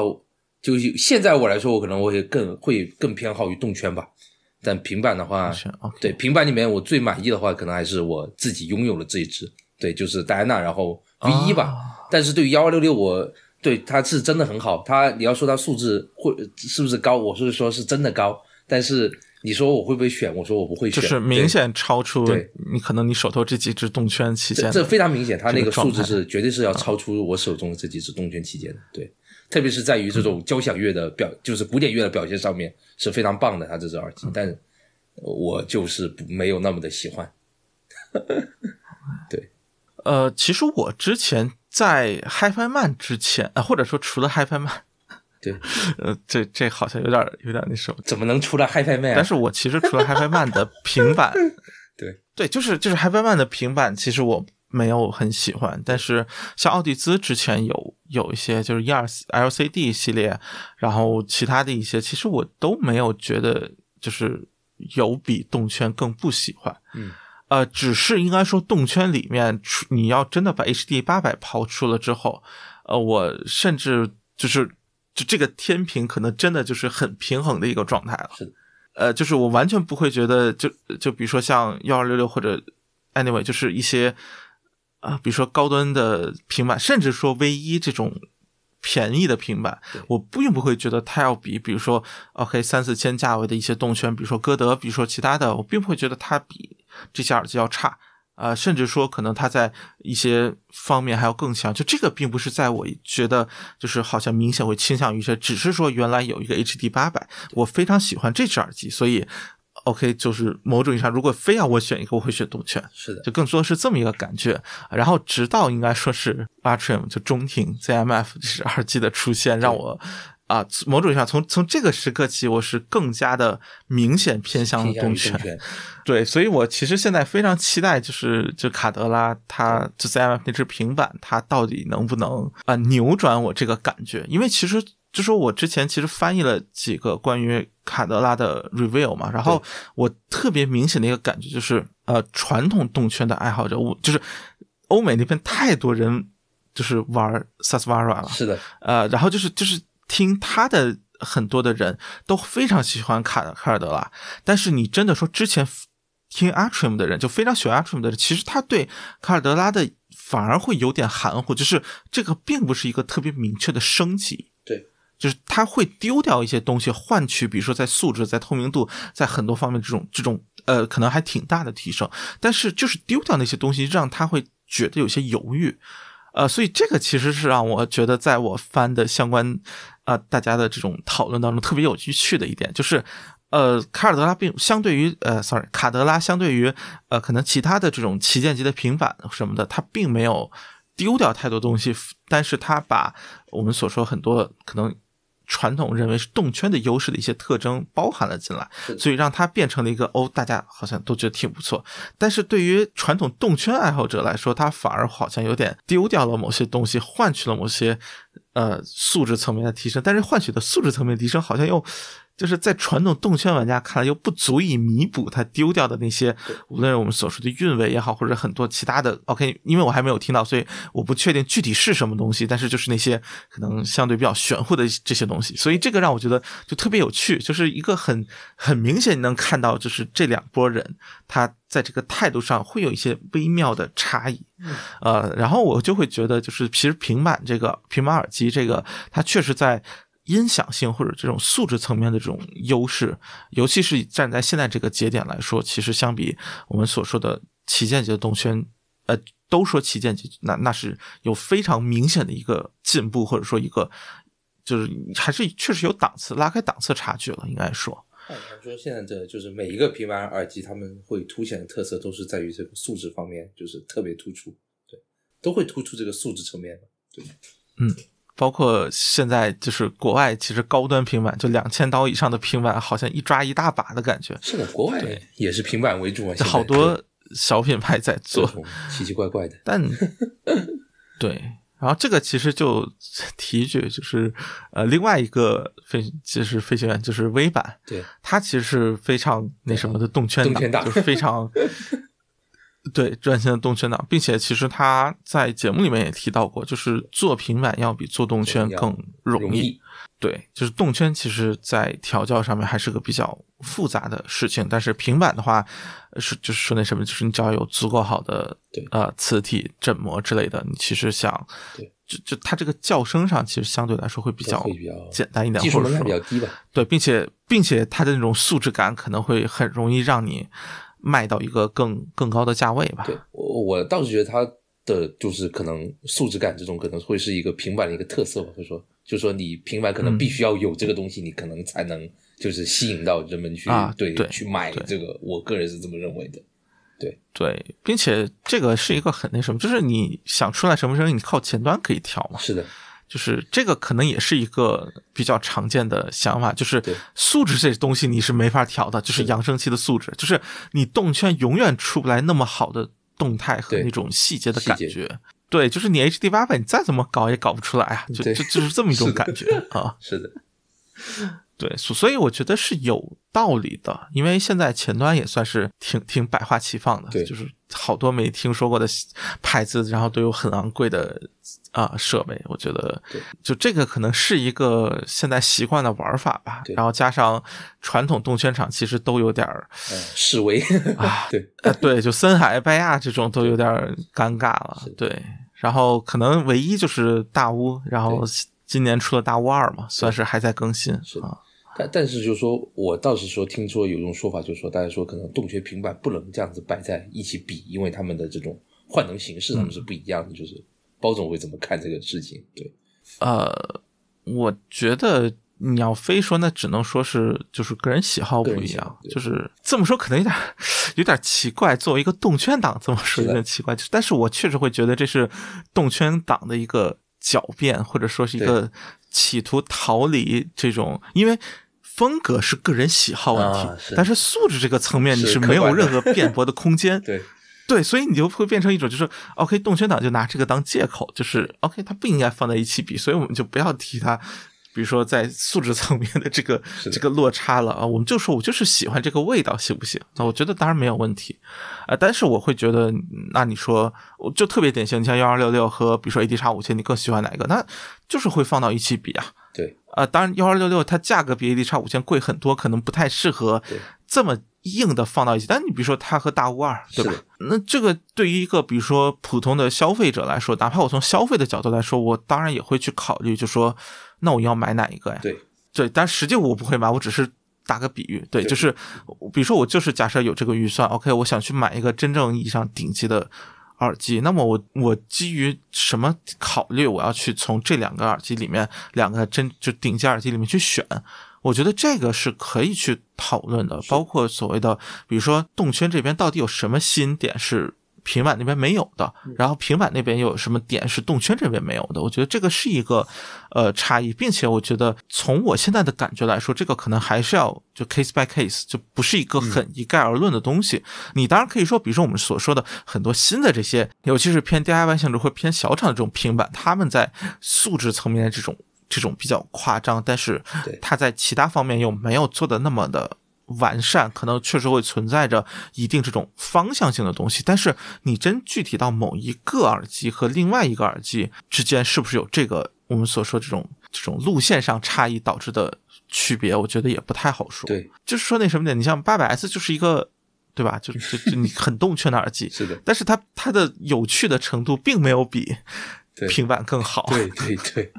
S2: 就是现在我来说，我可能会更会更偏好于动圈吧。但平板的话，对平板里面我最满意的话，可能还是我自己拥有了这一只，对，就是戴安娜，然后 V 一吧。
S1: 啊
S2: 但是对于幺二六六，我对它是真的很好。它你要说它素质会是不是高，我是说是真的高。但是你说我会不会选？我说我不会选，
S1: 就是明显超出
S2: 对
S1: 你可能你手头这几只动圈旗舰
S2: 这这非常明显，它那个素质
S1: 这个状态
S2: 是绝对是要超出我手中的这几支动圈旗舰的，对，特别是在于这种交响乐的表，就是古典乐的表现上面是非常棒的，它这只耳机，但我就是没有那么的喜欢，对。
S1: 呃，其实我之前在 HiFi Man 之前，啊，或者说除了 HiFi Man，
S2: 对，
S1: 呃，这这好像有点有点那什么，
S2: 怎么能除了 HiFi Man？啊？
S1: 但是我其实除了 HiFi Man 的平板，
S2: 对。
S1: 对，就是就是 HiFi Man 的平板，其实我没有很喜欢，但是像奥迪兹之前有有一些就是一二 LCD 系列，然后其他的一些，其实我都没有觉得就是有比动圈更不喜欢。
S2: 嗯，
S1: 呃，只是应该说动圈里面，除你要真的把 HD 八百抛出了之后，呃，我甚至就是就这个天平可能真的就是很平衡的一个状态了。
S2: 是的，
S1: 呃，就是我完全不会觉得就就比如说像幺二六六或者 anyway 就是一些啊、比如说高端的平板，甚至说 V 一这种便宜的平板，我并不会觉得它要比，比如说 OK 三四千价位的一些动圈，比如说歌德，比如说其他的，我并不会觉得它比这些耳机要差。啊、甚至说可能它在一些方面还要更强，就这个并不是在我觉得就是好像明显会倾向于这，只是说原来有一个 HD 八百，我非常喜欢这只耳机，所以 OK 就是某种意义上，如果非要我选一个，我会选动圈。
S2: 是的，
S1: 就更多是这么一个感觉。然后直到应该说是 Atrium 就中庭 ZMF 就是 二 G 的出现，让我啊、某种意义上从从这个时刻起，我是更加的明显偏向
S2: 于动。圈，
S1: 对，所以我其实现在非常期待，就是就卡德拉它就 ZMF 那只平板，它到底能不能啊、扭转我这个感觉？因为其实就说我之前其实翻译了几个关于卡德拉的 review 嘛，然后我特别明显的一个感觉就是，呃，传统动圈的爱好者，我就是欧美那边太多人就是玩 Sasvara 了，
S2: 是的，
S1: 呃，然后就是就是听他的很多的人都非常喜欢卡卡尔德拉，但是你真的说之前听 Atrium 的人就非常喜欢 Atrium 的人，其实他对卡尔德拉的反而会有点含糊，就是这个并不是一个特别明确的升级。就是他会丢掉一些东西，换取比如说在素质、在透明度、在很多方面这种这种呃可能还挺大的提升，但是就是丢掉那些东西，让他会觉得有些犹豫。呃，所以这个其实是让我觉得，在我翻的相关啊、呃大家的这种讨论当中特别有趣的一点，就是呃，卡尔德拉并相对于呃，sorry，卡德拉相对于呃，可能其他的这种旗舰级的平板什么的，它并没有丢掉太多东西，但是它把我们所说很多可能。传统认为是动圈的优势的一些特征包含了进来，所以让它变成了一个哦，大家好像都觉得挺不错。但是对于传统动圈爱好者来说，它反而好像有点丢掉了某些东西，换取了某些呃素质层面的提升。但是换取的素质层面提升，好像又就是在传统动圈玩家看来又不足以弥补他丢掉的那些，无论是我们所说的韵味也好，或者很多其他的。OK，因为我还没有听到，所以我不确定具体是什么东西。但是就是那些可能相对比较玄乎的这些东西，所以这个让我觉得就特别有趣，就是一个很很明显能看到，就是这两拨人他在这个态度上会有一些微妙的差异。呃，然后我就会觉得，就是其实平板这个平板耳机这个，它确实在音响性或者这种素质层面的这种优势，尤其是站在现在这个节点来说，其实相比我们所说的旗舰级的动圈，呃，都说旗舰级，那那是有非常明显的一个进步，或者说一个就是还是确实有档次拉开档次差距了，应该说。
S2: 按说现在的就是每一个平板耳机，他们会凸显的特色都是在于这个素质方面，就是特别突出，对，都会突出这个素质层面的，对，
S1: 包括现在就是国外，其实高端平板就两千刀以上的平板，好像一抓一大把的感觉，
S2: 是的，国外也是平板为主啊，
S1: 好多小品牌在做，
S2: 奇奇怪怪的，
S1: 但对，然后这个其实就提一句，就是呃，另外一个飞就是飞行员就是微版，
S2: 对，
S1: 它其实是非常那什么的动圈党，
S2: 动圈党
S1: 就是非常对专心的动圈党，并且其实他在节目里面也提到过，就是做平板要比做动圈更容易。
S2: 容易，
S1: 对，就是动圈其实在调教上面还是个比较复杂的事情，但是平板的话呃是就是说那什么，就是你只要有足够好的
S2: 对
S1: 呃磁体振膜之类的，你其实想
S2: 对。
S1: 就就它这个叫声上其实相对来说会比较简单一点，
S2: 技术门槛比较低吧，
S1: 对，并且并且它的那种素质感可能会很容易让你卖到一个更更高的价位吧。
S2: 对我我倒是觉得它的就是可能素质感这种可能会是一个平板的一个特色吧，或者说就是说你平板可能
S1: 嗯
S2: 必须要有这个东西，你可能才能就是吸引到人们去、
S1: 啊
S2: 对
S1: 对
S2: 去买这个，我个人是这么认为的。
S1: 对对，并且这个是一个很那什么，就是你想出来什么声音，你靠前端可以调嘛。
S2: 是的，
S1: 就是这个可能也是一个比较常见的想法，就是素质这东西你是没法调的，就是扬声器的素质，就是你动圈永远出不来那么好的动态和那种细节的感觉。对，就是你 HD 八百，你再怎么搞也搞不出来啊，就就就是这么一种感觉 啊。
S2: 是的，
S1: 对，所所以我觉得是有道理的，因为现在前端也算是挺挺百花齐放的，
S2: 对
S1: 就是好多没听说过的牌子，然后都有很昂贵的啊、设备。我觉得
S2: 对，
S1: 就这个可能是一个现在习惯的玩法吧。然后加上传统动圈厂其实都有点
S2: 示威
S1: 啊
S2: 对，
S1: 呃，对，就森海、拜亚这种都有点尴尬了。对，然后可能唯一就是大屋，然后今年出了大屋二嘛，算是还在更新啊。
S2: 但但是就是说我倒是说听说有一种说法，就是说大家说可能洞穴平板不能这样子摆在一起比，因为他们的这种换能形式他们是不一样的。就是包总会怎么看这个事情？对，
S1: 呃，我觉得你要非说，那只能说是就是个人喜好不一样就是 这么说可能有点有点奇怪。作为一个动圈党这么说有点奇怪，但是我确实会觉得这是动圈党的一个狡辩，或者说是一个企图逃离这种，因为。风格是个人喜好问题，
S2: 啊是
S1: 但是素质这个层面你
S2: 是
S1: 是没有任何辩驳的空间。
S2: 对，
S1: 对，所以你就会变成一种，就是 OK，动圈党就拿这个当借口，就是 OK，它不应该放在一起比，所以我们就不要提它，比如说在素质层面的这个
S2: 的
S1: 这个落差了啊，我们就说我就是喜欢这个味道，行不行？那我觉得当然没有问题，啊、但是我会觉得，那你说我就特别典型，你像幺二六六和比如说 AD 叉五千，你更喜欢哪一个？那就是会放到一起比啊。
S2: 对，
S1: 啊、当然幺二六六它价格比 AD 叉五千贵很多，可能不太适合这么硬的放到一起。但你比如说它和大乌二，对吧？那这个对于一个比如说普通的消费者来说，哪怕我从消费的角度来说，我当然也会去考虑，就说那我要买哪一个呀？
S2: 对，
S1: 对，但实际我不会买，我只是打个比喻，对，
S2: 对
S1: 就是比如说我就是假设有这个预算，OK，我想去买一个真正意义上顶级的耳机，那么我我基于什么考虑，我要去从这两个耳机里面两个真就顶级耳机里面去选？我觉得这个是可以去讨论的，包括所谓的，比如说动圈这边到底有什么新点是平板那边没有的，然后平板那边又有什么点是动圈这边没有的？我觉得这个是一个呃差异，并且我觉得从我现在的感觉来说，这个可能还是要就 case by case，就不是一个很一概而论的东西。你当然可以说，比如说我们所说的很多新的这些，尤其是偏 DIY 性质或偏小厂的这种平板，他们在素质层面的这种这种比较夸张，但是
S2: 对
S1: 它在其他方面又没有做的那么的完善，可能确实会存在着一定这种方向性的东西。但是你真具体到某一个耳机和另外一个耳机之间，是不是有这个我们所说这种这种路线上差异导致的区别？我觉得也不太好说。
S2: 对，
S1: 就是说那什么点，你像八百 S 就是一个，对吧？就 就就你很动圈的耳机，
S2: 是的，
S1: 但是它它的有趣的程度并没有比，平板更好。
S2: 对对对，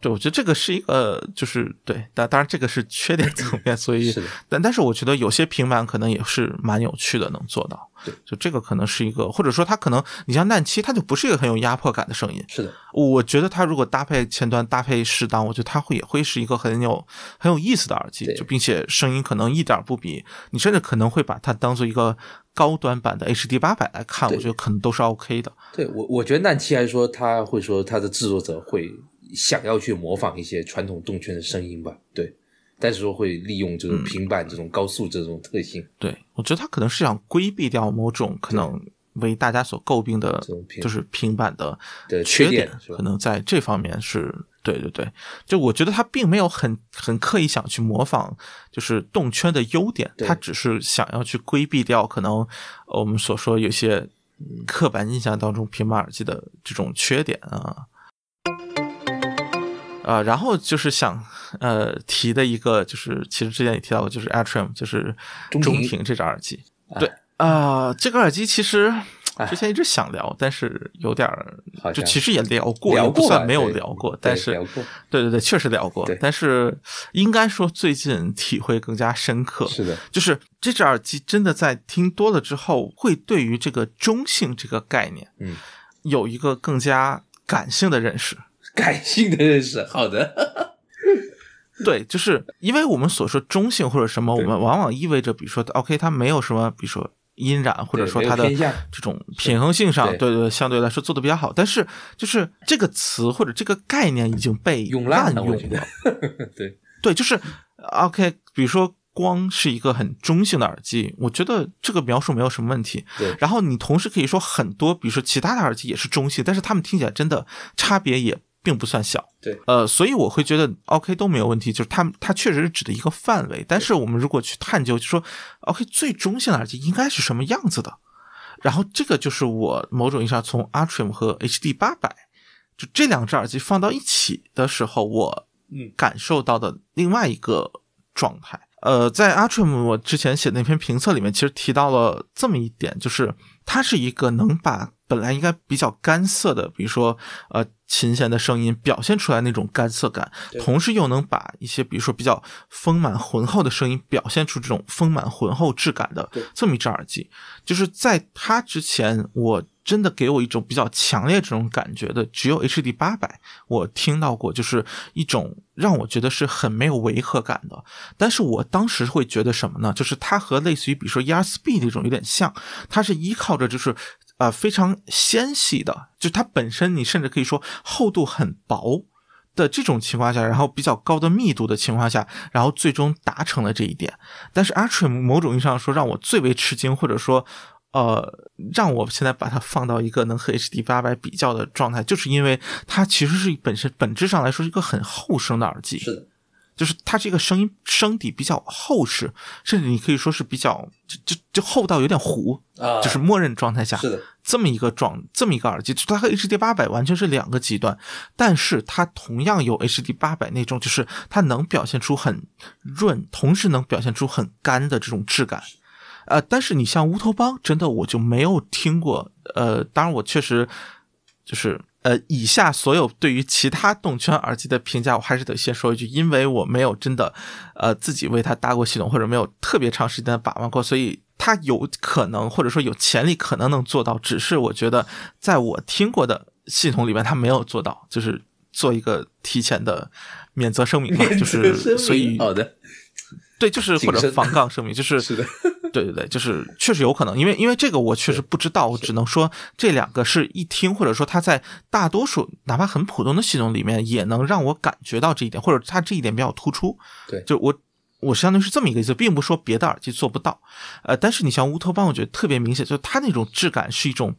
S1: 对，我觉得这个是一个，就是对，但当然这个是缺点层面，所以
S2: 是的，
S1: 但但是我觉得有些平板可能也是蛮有趣的，能做到
S2: 对。
S1: 就这个可能是一个，或者说它可能，你像难七，它就不是一个很有压迫感的声音。
S2: 是的，
S1: 我觉得它如果搭配前端搭配适当，我觉得它会也会是一个很有很有意思的耳机，就并且声音可能一点不比你甚至可能会把它当做一个高端版的 HD 八百来看，我觉得可能都是 OK 的。
S2: 对我我觉得难七还说他会说他的制作者会想要去模仿一些传统动圈的声音吧，对，但是说会利用这种平板这种高速这种特性，
S1: 对，我觉得他可能是想规避掉某种可能为大家所诟病的
S2: 这种，
S1: 就是平板的
S2: 的
S1: 缺
S2: 缺点
S1: 可能在这方面是对对对。就我觉得他并没有很很刻意想去模仿，就是动圈的优点，他只是想要去规避掉可能呃我们所说有些刻板印象当中平板耳机的这种缺点啊。啊、然后就是想呃提的一个，就是其实之前也提到过，就是 Atrium，就是
S2: 中
S1: 庭这只耳机。
S2: 啊
S1: 对啊、这个耳机其实
S2: 哎
S1: 之前一直想聊，但是有点儿就其实也聊过，
S2: 聊
S1: 也不
S2: 过吧
S1: 算没有聊过，但是对对对，确实聊过
S2: 对，
S1: 但是应该说最近体会更加深刻。
S2: 是的，
S1: 就是这只耳机真的在听多了之后，会对于这个中性这个概念，
S2: 嗯，
S1: 有一个更加感性的认识。
S2: 感性的认识，好的，
S1: 对，就是因为我们所说中性或者什么，我们往往意味着，比如说，OK，它没有什么，比如说音染，或者说它的这种平衡性上，
S2: 对。
S1: 对对，相对来说做的比较好。但是，就是这个词或者这个概念已经被
S2: 用了，
S1: 滥用
S2: 了，对，
S1: 对，就是 OK，比如说光是一个很中性的耳机，我觉得这个描述没有什么问题。
S2: 对。
S1: 然后你同时可以说很多，比如说其他的耳机也是中性，但是它们听起来真的差别也并不算小。
S2: 对，
S1: 呃，所以我会觉得 OK 都没有问题，就是它它确实是指的一个范围。但是我们如果去探究，就说 OK 最中性的耳机应该是什么样子的，然后这个就是我某种意义上从 Artrim 和 HD 八百就这两只耳机放到一起的时候，我
S2: 嗯
S1: 感受到的另外一个状态。呃，在 Artrim 我之前写的那篇评测里面，其实提到了这么一点，就是它是一个能把本来应该比较干涩的，比如说呃琴弦的声音表现出来那种干涩感，同时又能把一些比如说比较丰满浑厚的声音表现出这种丰满浑厚质感的这么一只耳机。就是在它之前，我真的给我一种比较强烈这种感觉的，只有 HD 八百，我听到过，就是一种让我觉得是很没有违和感的。但是我当时会觉得什么呢？就是它和类似于比如说 ER Speed 这种有点像，它是依靠着就是呃非常纤细的，就它本身你甚至可以说厚度很薄。的这种情况下，然后比较高的密度的情况下，然后最终达成了这一点。但是 Artrim 某种意义上说让我最为吃惊，或者说，呃，让我现在把它放到一个能和 HD 八百比较的状态，就是因为它其实是本身本质上来说是一个很厚声的耳机，
S2: 是的，
S1: 就是它这个声音声底比较厚实，甚至你可以说是比较就就就厚到有点糊，
S2: 啊，
S1: 就是默认状态下
S2: 是的，
S1: 这么一个状这么一个耳机，就它和 HD 八百完全是两个极端，但是它同样有 HD 八百那种，就是它能表现出很润，同时能表现出很干的这种质感。呃，但是你像乌托邦，真的我就没有听过。呃，当然我确实就是呃，以下所有对于其他动圈耳机的评价，我还是得先说一句，因为我没有真的呃自己为它搭过系统，或者没有特别长时间的把玩过，所以它有可能或者说有潜力可能能做到，只是我觉得在我听过的系统里面，它没有做到，就是做一个提前的免责声明吧，就是所以
S2: 好的，
S1: 对，就是或者防杠声明，就是
S2: 是的，
S1: 对对对，就是确实有可能，因为因为这个我确实不知道，我只能说这两个是一听，或者说它在大多数哪怕很普通的系统里面，也能让我感觉到这一点，或者它这一点比较突出。
S2: 对
S1: 就我我相当于是这么一个意思，并不是说别的耳机做不到，呃，但是你像乌托邦，我觉得特别明显，就是它那种质感是一种，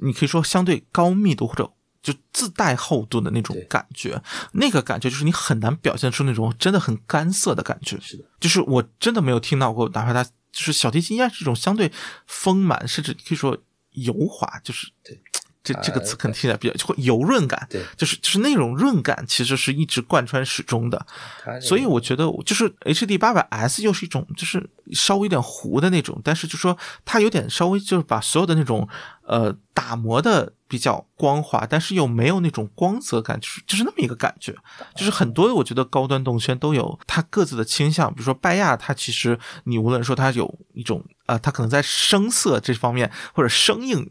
S1: 你可以说相对高密度或者。就自带厚度的那种感觉，那个感觉就是你很难表现出那种真的很干涩的感觉。
S2: 是的，
S1: 就是我真的没有听到过，哪怕它就是小提琴应该是一种相对丰满，甚至可以说油滑，就是
S2: 对
S1: 这这个
S2: 啊
S1: 词可能听起来比较会油润感，
S2: 对
S1: 就是就是那种润感其实是一直贯穿始终的，所以我觉得就是 HD 八百 S 又是一种就是稍微有点糊的那种，但是就说它有点稍微就是把所有的那种呃打磨的比较光滑，但是又没有那种光泽感，就是就是那么一个感觉。就是很多我觉得高端动圈都有它各自的倾向，比如说拜亚，它其实你无论说它有一种呃，它可能在声色这方面或者生硬，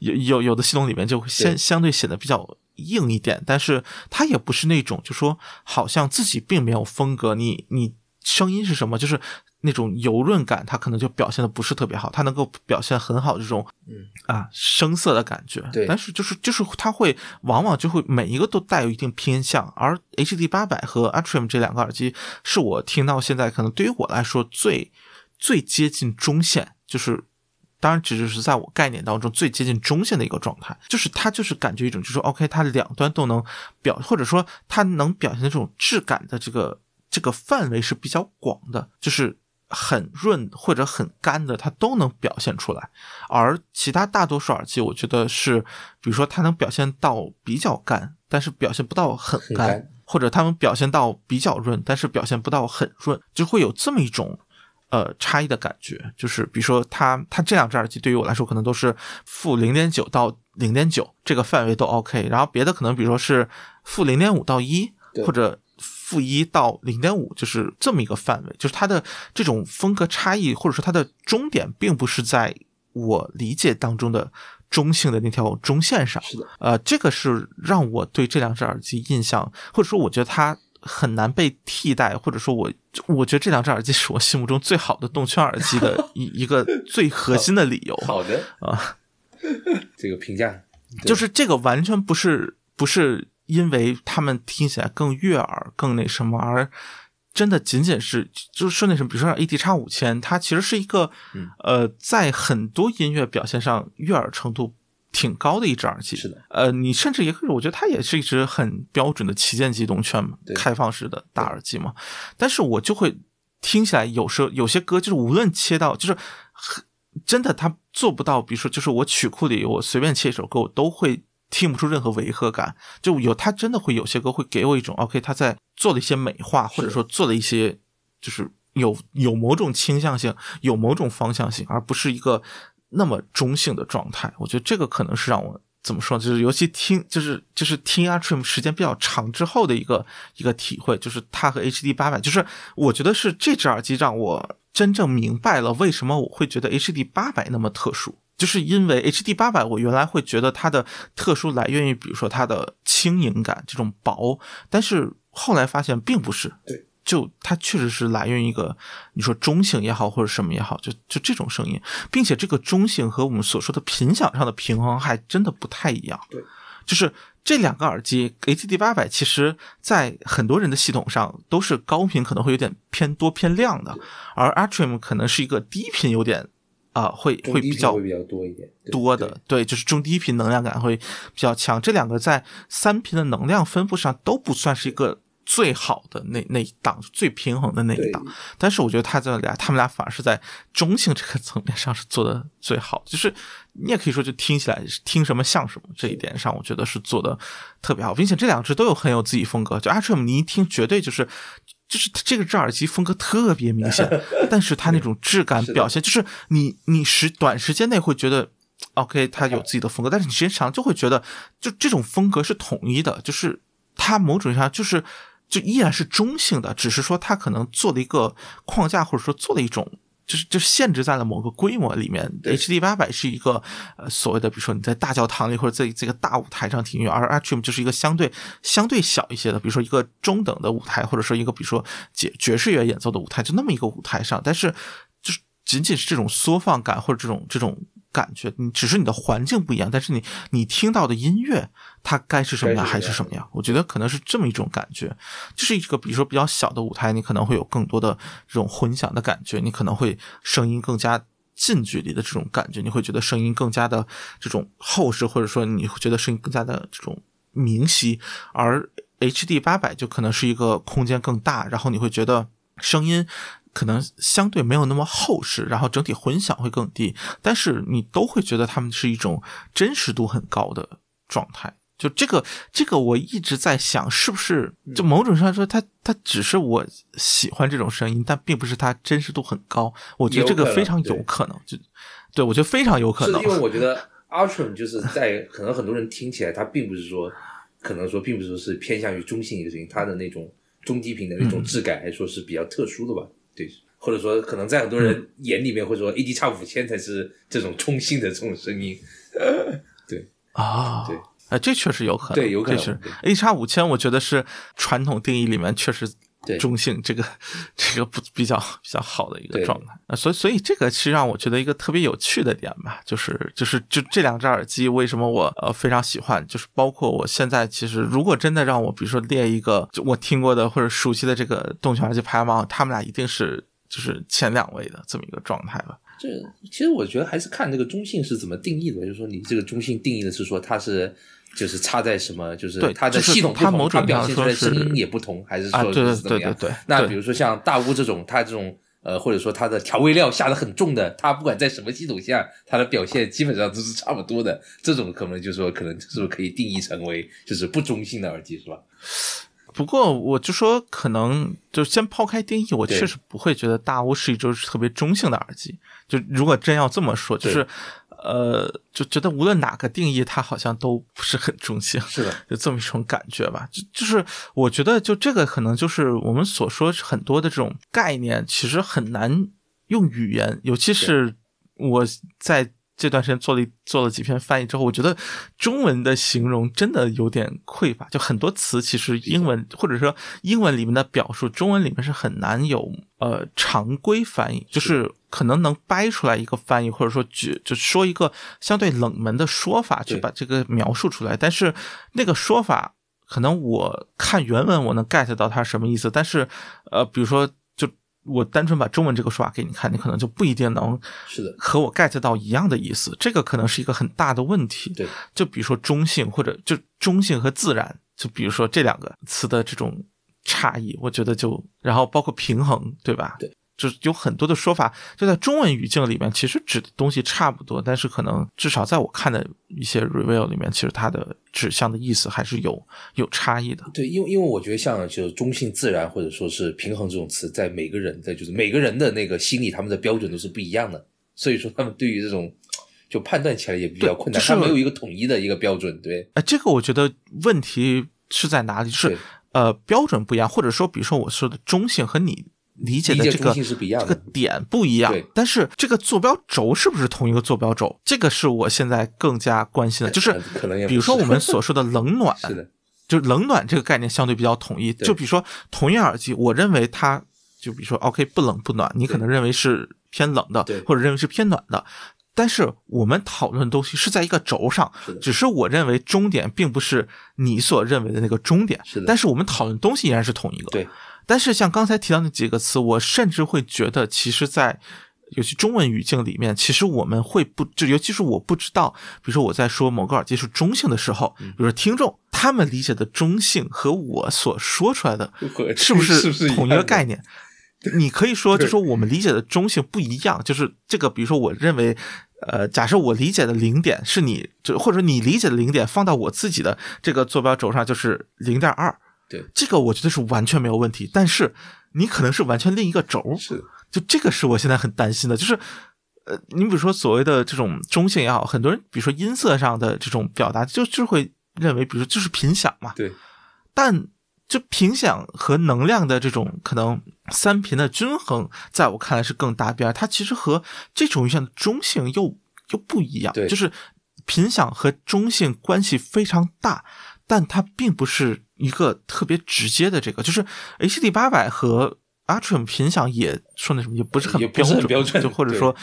S1: 有有有的系统里面就会相相对显得比较硬一点，但是它也不是那种就说好像自己并没有风格，你你声音是什么，就是那种油润感，它可能就表现的不是特别好，它能够表现很好这种
S2: 嗯
S1: 啊声色的感觉，
S2: 对
S1: 但是就是就是它会往往就会每一个都带有一定偏向，而 HD 八百和 Artrim 这两个耳机是我听到现在可能对于我来说最最接近中线，就是。当然，只是在我概念当中最接近中线的一个状态，就是它就是感觉一种，就是 OK，它两端都能表，或者说它能表现的这种质感的这个这个范围是比较广的，就是很润或者很干的，它都能表现出来。而其他大多数耳机，我觉得是，比如说它能表现到比较干，但是表现不到很干，或者它们表现到比较润，但是表现不到很润，就会有这么一种。呃，差异的感觉就是，比如说它它这两只耳机对于我来说，可能都是负零点九到零点九这个范围都 OK，然后别的可能比如说是负零点五到一，或者负一到零点五，就是这么一个范围，就是它的这种风格差异，或者说它的终点，并不是在我理解当中的中性的那条中线上。
S2: 是的，
S1: 呃，这个是让我对这两只耳机印象，或者说我觉得它很难被替代，或者说我我觉得这两只耳机是我心目中最好的动圈耳机的 一一个最核心的理由。
S2: 好的
S1: 啊，
S2: 这个评价
S1: 就是这个完全不是不是因为他们听起来更悦耳、更那什么，而真的仅仅是就是说那什么，比如说像 AD 叉五千，它其实是一个、
S2: 嗯
S1: 呃，在很多音乐表现上悦耳程度挺高的一只耳机。
S2: 是的，
S1: 呃，你甚至也可以，我觉得它也是一只很标准的旗舰级动圈嘛，开放式的大耳机嘛。但是我就会听起来有时候有些歌就是无论切到就是很真的它做不到，比如说就是我曲库里我随便切一首歌，我都会听不出任何违和感。就有他真的会有些歌会给我一种 OK，他在做了一些美化，或者说做了一些就是有有某种倾向性，有某种方向性，而不是一个那么中性的状态。我觉得这个可能是让我怎么说，就是尤其听就是就是听 Artrim 时间比较长之后的一个一个体会，就是它和 HD 八百，就是我觉得是这只耳机让我真正明白了为什么我会觉得 HD 八百那么特殊。就是因为 HD 八百，我原来会觉得它的特殊来源于，比如说它的轻盈感这种薄，但是后来发现并不是。
S2: 对，
S1: 就它确实是来源于一个你说中性也好或者什么也好，就就这种声音，并且这个中性和我们所说的频响上的平衡还真的不太一样。
S2: 对，
S1: 就是这两个耳机 HD 八百，其实在很多人的系统上都是高频可能会有点偏多偏亮的，而 Artrim 可能是一个低频有点啊、会会比较
S2: 会比较多一点，
S1: 多的，对，就是中低频能量感会比较强。这两个在三频的能量分布上都不算是一个最好的那那一档，最平衡的那一档。但是我觉得他这俩，他们俩反而是在中性这个层面上是做的最好。就是你也可以说，就听起来听什么像什么这一点上，我觉得是做的特别好，并且这两只都有很有自己风格。就 Artrim，你一听绝对就是。就是这个只耳机风格特别明显，但是它那种质感表现，就是你你时短时间内会觉得 OK，它有自己的风格，但是你时间长就会觉得，就这种风格是统一的，就是它某种意义上就是就依然是中性的，只是说它可能做了一个框架，或者说做了一种。就是就限制在了某个规模里面，HD 八百是一个呃所谓的，比如说你在大教堂里或者在这个大舞台上听音乐，而 Artrim 就是一个相对相对小一些的，比如说一个中等的舞台，或者说一个比如说爵爵士乐演奏的舞台，就那么一个舞台上，但是就是仅仅是这种缩放感或者这种这种感觉，你只是你的环境不一样，但是你你听到的音乐它该是什么样还是什么样，我觉得可能是这么一种感觉，就是一个比如说比较小的舞台，你可能会有更多的这种混响的感觉，你可能会声音更加。近距离的这种感觉，你会觉得声音更加的这种厚实，或者说你会觉得声音更加的这种明晰，而 HD 八百就可能是一个空间更大，然后你会觉得声音可能相对没有那么厚实，然后整体混响会更低，但是你都会觉得它们是一种真实度很高的状态。就这个，这个我一直在想，是不是就某种上说，它它只是我喜欢这种声音，但并不是它真实度很高。我觉得这个非常有
S2: 对
S1: 可能，就对我觉得非常有可能
S2: 是因。为我觉得 Ultron 就是在可能很多人听起来，它并不是说，可能说并不是说是偏向于中性一个声音，它的那种中低频的那
S1: 嗯
S2: 种质感来说是比较特殊的吧？对，或者说可能在很多人眼里面会说 AD 差五千才是这种中性的这种声音。
S1: 对啊，
S2: 对，
S1: 哎，这确实有可能，
S2: 对有可能
S1: A 叉五千，我觉得是传统定义里面确实
S2: 对。
S1: 中性这个这个不比较比较好的一个状态。啊，所以所以这个是让我觉得一个特别有趣的点吧，就是就是就这两只耳机为什么我呃非常喜欢，就是包括我现在其实如果真的让我比如说列一个就我听过的或者熟悉的这个动圈耳机排行榜，他们俩一定是就是前两位的这么一个状态吧。
S2: 这其实我觉得还是看这个中性是怎么定义的，就是说你这个中性定义的是说它是就是差在什么，就是
S1: 对
S2: 它的系统不同，
S1: 它
S2: 表现出来声音也不同，还是
S1: 啊，
S2: 说是怎么样？那比如说像大屋这种，它这种呃，或者说它的调味料下的很重的，它不管在什么系统下，它的表现基本上都是差不多的。这种可能就是说，可能是不是可以定义成为就是不中性的耳机，是吧？
S1: 不过我就说，可能就先抛开定义，我
S2: 对
S1: 确实不会觉得大屋是一只特别中性的耳机。就如果真要这么说，就是呃，就觉得无论哪个定义，它好像都不是很中性，
S2: 是的，
S1: 就这么一种感觉吧。就就是我觉得，就这个可能就是我们所说很多的这种概念，其实很难用语言，尤其是我在。这段时间做了做了几篇翻译之后，我觉得中文的形容真的有点匮乏，就很多词其实英文或者说英文里面的表述，中文里面是很难有呃常规翻译，就是可能能掰出来一个翻译，或者说举就说一个相对冷门的说法去把这个描述出来，但是那个说法可能我看原文我能 get 到它什么意思，但是呃，比如说就我单纯把中文这个说法给你看，你可能就不一定能
S2: 是的，
S1: 和我 get 到一样的意思，这个可能是一个很大的问题。
S2: 对，
S1: 就比如说中性或者就中性和自然，就比如说这两个词的这种差异，我觉得就然后包括平衡，对吧？
S2: 对。
S1: 就是有很多的说法，就在中文语境里面，其实指的东西差不多，但是可能至少在我看的一些 review 里面，其实它的指向的意思还是有有差异的。
S2: 对，因为因为我觉得像就是中性、自然或者说是平衡这种词，在每个人的就是每个人的那个心理，他们的标准都是不一样的，所以说他们对于这种就判断起来也比较困难，
S1: 就是
S2: 他没有一个统一的一个标准。对，
S1: 哎，这个我觉得问题是在哪里？就是呃标准不一样，或者说比如说我说的中性和你理解的这个这个点不一样
S2: 对，
S1: 但是这个坐标轴是不是同一个坐标轴？这个是我现在更加关心的，就是
S2: 呃可能
S1: 比如说我们所说的冷暖，
S2: 是的，
S1: 就冷暖这个概念相对比较统一。就比如说同一耳机，我认为它就比如说 OK 不冷不暖，你可能认为是偏冷的
S2: 对，
S1: 或者认为是偏暖的。但是我们讨论的东西是在一个轴上，只是我认为终点并不是你所认为的那个终点，但是我们讨论东西依然是同一个。
S2: 对，
S1: 但是像刚才提到那几个词，我甚至会觉得，其实，在尤其中文语境里面，其实我们会不就尤其是我不知道，比如说我在说某个耳机是中性的时候，
S2: 嗯
S1: 比如说听众他们理解的中性和我所说出来的是不
S2: 是不是
S1: 同一个概念？你可以说，就说我们理解的中性不一样，就是这个，比如说我认为，呃，假设我理解的零点是你，就或者你理解的零点放到我自己的这个坐标轴上就是零点二，
S2: 对，
S1: 这个我觉得是完全没有问题。但是你可能是完全另一个轴，
S2: 是
S1: 就这个是我现在很担心的，就是。呃，你比如说所谓的这种中性也好，很多人比如说音色上的这种表达，就就会认为，比如说就是频响嘛，
S2: 对，
S1: 但就频响和能量的这种可能三频的均衡，在我看来是更搭边。它其实和这种语向的中性又又不一样，
S2: 对
S1: 就是频响和中性关系非常大，但它并不是一个特别直接的这个，就是 HD 八百和 Atrium 频响也说那什么，也不是很
S2: 标准标准
S1: 就或者说，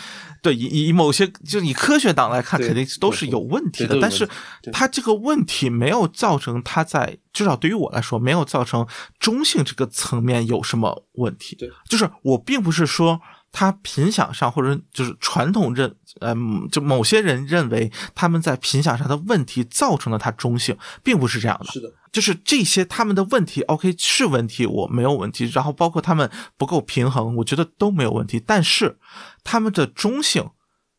S1: 对以以某些就以科学党来看，肯定都是有问题的，但是它这个问题没有造成它在至少对于我来说没有造成中性这个层面有什么问题。
S2: 对，
S1: 就是我并不是说它频响上或者就是传统认呃就某些人认为他们在频响上的问题造成了他中性，并不是这样的。
S2: 是的，
S1: 就是这些他们的问题，OK 是问题，我没有问题。然后包括他们不够平衡，我觉得都没有问题。但是他们的中性，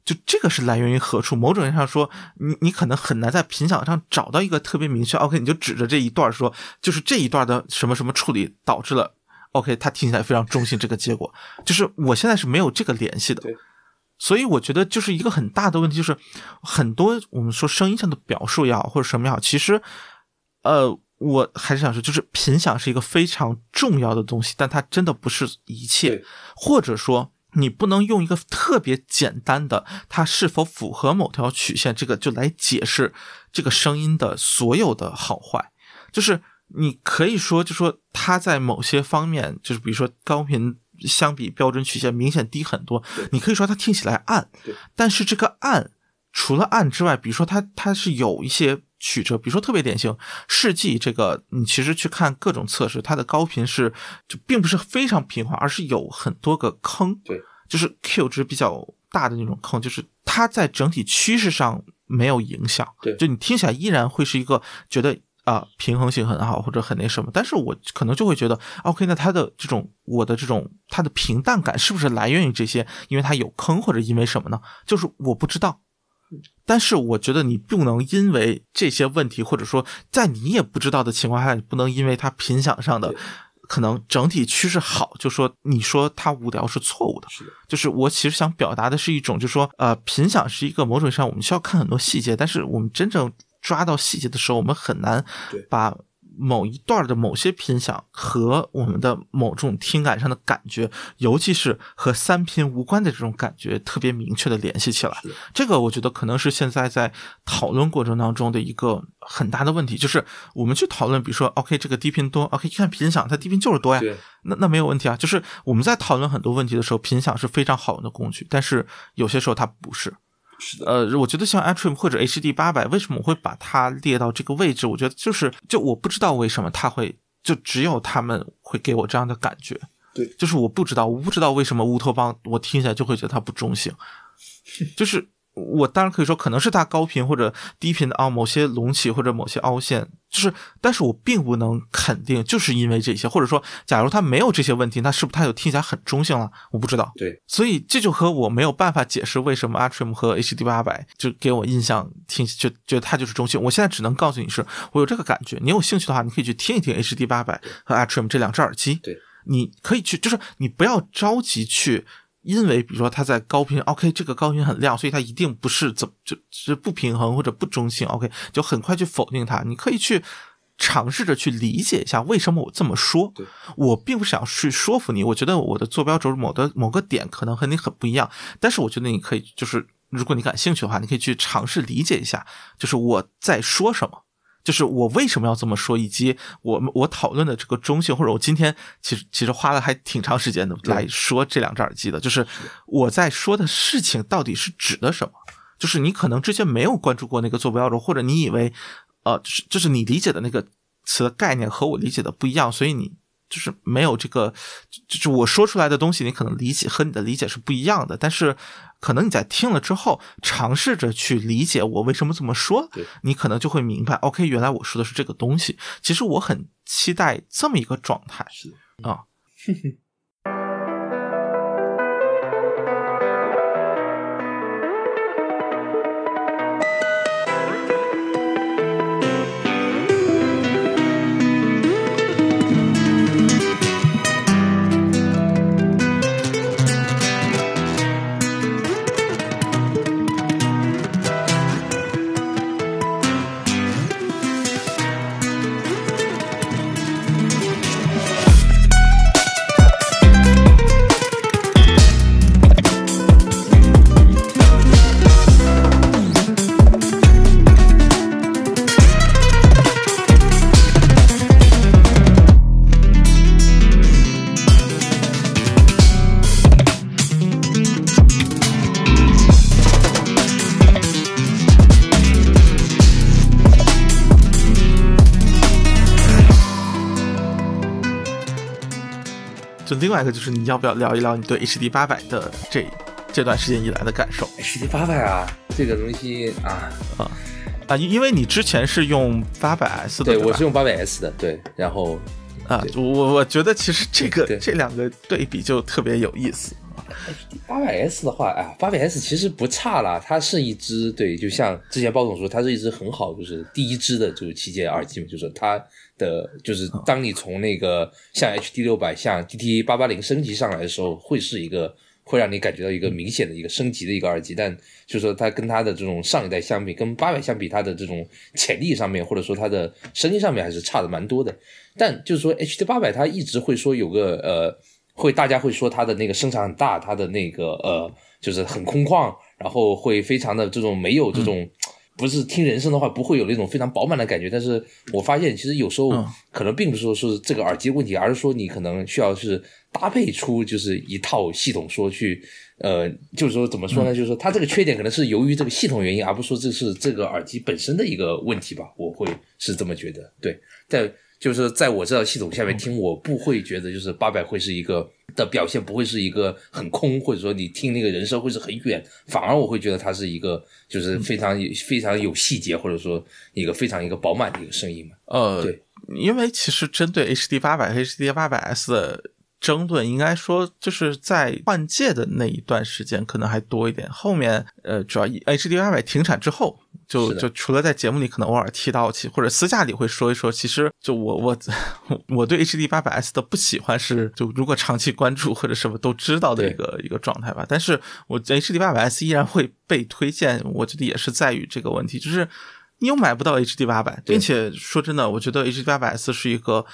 S1: 就这个是来源于何处？某种意义上说，你你可能很难在频响上找到一个特别明确。OK，你就指着这一段说，就是这一段的什么什么处理导致了 OK 他听起来非常中性这个结果。就是我现在是没有这个联系的。所以我觉得就是一个很大的问题，就是很多我们说声音上的表述也好，或者什么也好，其实，呃，我还是想说，就是频响是一个非常重要的东西，但它真的不是一切，或者说你不能用一个特别简单的它是否符合某条曲线这个就来解释这个声音的所有的好坏，就是你可以说，就说它在某些方面，就是比如说高频。相比标准曲线明显低很多，你可以说它听起来暗，但是这个暗除了暗之外，比如说它它是有一些曲折，比如说特别典型，世纪这个你其实去看各种测试，它的高频是就并不是非常平滑，而是有很多个坑，
S2: 对，
S1: 就是 Q 值比较大的那种坑，就是它在整体趋势上没有影响，
S2: 对
S1: 就你听起来依然会是一个觉得。啊，平衡性很好，或者很那什么，但是我可能就会觉得，OK，那它的这种我的这种它的平淡感是不是来源于这些？因为它有坑，或者因为什么呢？就是我不知道。但是我觉得你不能因为这些问题，或者说在你也不知道的情况下，你不能因为它频响上的可能整体趋势好，就说你说它无聊是错误的。
S2: 是的，
S1: 就是我其实想表达的是一种，就是说呃，频响是一个某种意义上我们需要看很多细节，但是我们真正抓到细节的时候，我们很难把某一段的某些频响和我们的某种听感上的感觉，尤其是和三频无关的这种感觉，特别明确的联系起来。这个我觉得可能是现在在讨论过程当中的一个很大的问题，就是我们去讨论，比如说，OK，这个低频多，OK，一看频响，它低频就是多呀，那那没有问题啊。就是我们在讨论很多问题的时候，频响是非常好用的工具，但是有些时候它不是。
S2: 是的，
S1: 呃，我觉得像 Atrium 或者 HD 八百，为什么我会把它列到这个位置？我觉得就是，就我不知道为什么它会，就只有他们会给我这样的感觉。
S2: 对
S1: 就是我不知道，我不知道为什么乌托邦我听起来就会觉得它不中性，就是我当然可以说可能是它高频或者低频的啊某些隆起或者某些凹陷，就是但是我并不能肯定就是因为这些，或者说假如它没有这些问题，那是不是它就听起来很中性了？我不知道。
S2: 对，
S1: 所以这就和我没有办法解释为什么 Atrium 和 HD 八百就给我印象听就觉得它就是中性。我现在只能告诉你是我有这个感觉。你有兴趣的话，你可以去听一听 HD 八百和 Atrium 这两只耳机。
S2: 对，
S1: 你可以去，就是你不要着急去。因为比如说它在高频，OK，这个高频很亮，所以它一定不是怎么就是不平衡或者不中性，OK，就很快去否定它。你可以去尝试着去理解一下为什么我这么说。我并不想去说服你，我觉得我的坐标轴某的某个点可能和你很不一样，但是我觉得你可以就是如果你感兴趣的话，你可以去尝试理解一下，就是我在说什么。就是我为什么要这么说，以及我我讨论的这个中性，或者我今天其实其实花了还挺长时间的来说这两只耳机的，就是我在说的事情到底是指的什么？就是你可能之前没有关注过那个坐标轴，或者你以为呃，就是就是你理解的那个词的概念和我理解的不一样，所以你就是没有这个，就是我说出来的东西，你可能理解和你的理解是不一样的，但是。可能你在听了之后，尝试着去理解我为什么这么说，你可能就会明白，OK，原来我说的是这个东西。其实我很期待这么一个状态，
S2: 是
S1: 啊。就 另外一个就是你要不要聊一聊你对 HD 八百的这这段时间以来的感受
S2: ？HD 八百啊，这个东西啊
S1: 啊啊，因因为你之前是用八百 S 的，
S2: 对，我是用八百 S 的，对，然后
S1: 啊，我我觉得其实这个这两个对比就特别有意思。
S2: 八百 S 的话，啊，八百 S 其实不差啦，它是一支对，就像之前包总说，它是一支很好，就是第一支的就是旗舰耳机嘛，就是它的就是当你从那个像 HD 六百、像 DT 八八零升级上来的时候，会是一个会让你感觉到一个明显的一个升级的一个耳机，但就是说它跟它的这种上一代相比，跟八百相比，它的这种潜力上面，或者说它的声音上面还是差的蛮多的。但就是说 HD 八百它一直会说有个呃。会大家会说它的那个声场很大，它的那个呃就是很空旷，然后会非常的这种没有这种，不是听人声的话不会有那种非常饱满的感觉。但是我发现其实有时候可能并不是说是这个耳机问题，而是说你可能需要是搭配出就是一套系统说去呃就是说怎么说呢？就是说它这个缺点可能是由于这个系统原因，而不是说这是这个耳机本身的一个问题吧？我会是这么觉得。对，在。就是在我这套系统下面听，我不会觉得就是八百会是一个的表现，不会是一个很空，或者说你听那个人声会是很远，反而我会觉得它是一个就是非常非常有细节，或者说一个非常一个饱满的一个声音嘛。
S1: 呃，
S2: 对，
S1: 因为其实针对 HD 八百和 HD 八百 S 的争论，应该说就是在换届的那一段时间可能还多一点，后面呃，主要 HD 八百停产之后。就就除了在节目里可能偶尔提到起，或者私下里会说一说，其实就我我 我对 HD 八百 S 的不喜欢是，就如果长期关注或者什么都知道的一个一个状态吧。但是我 HD 八百 S 依然会被推荐，我觉得也是在于这个问题，就是你又买不到 HD 八百，并且说真的，我觉得 HD 八百 S 是一个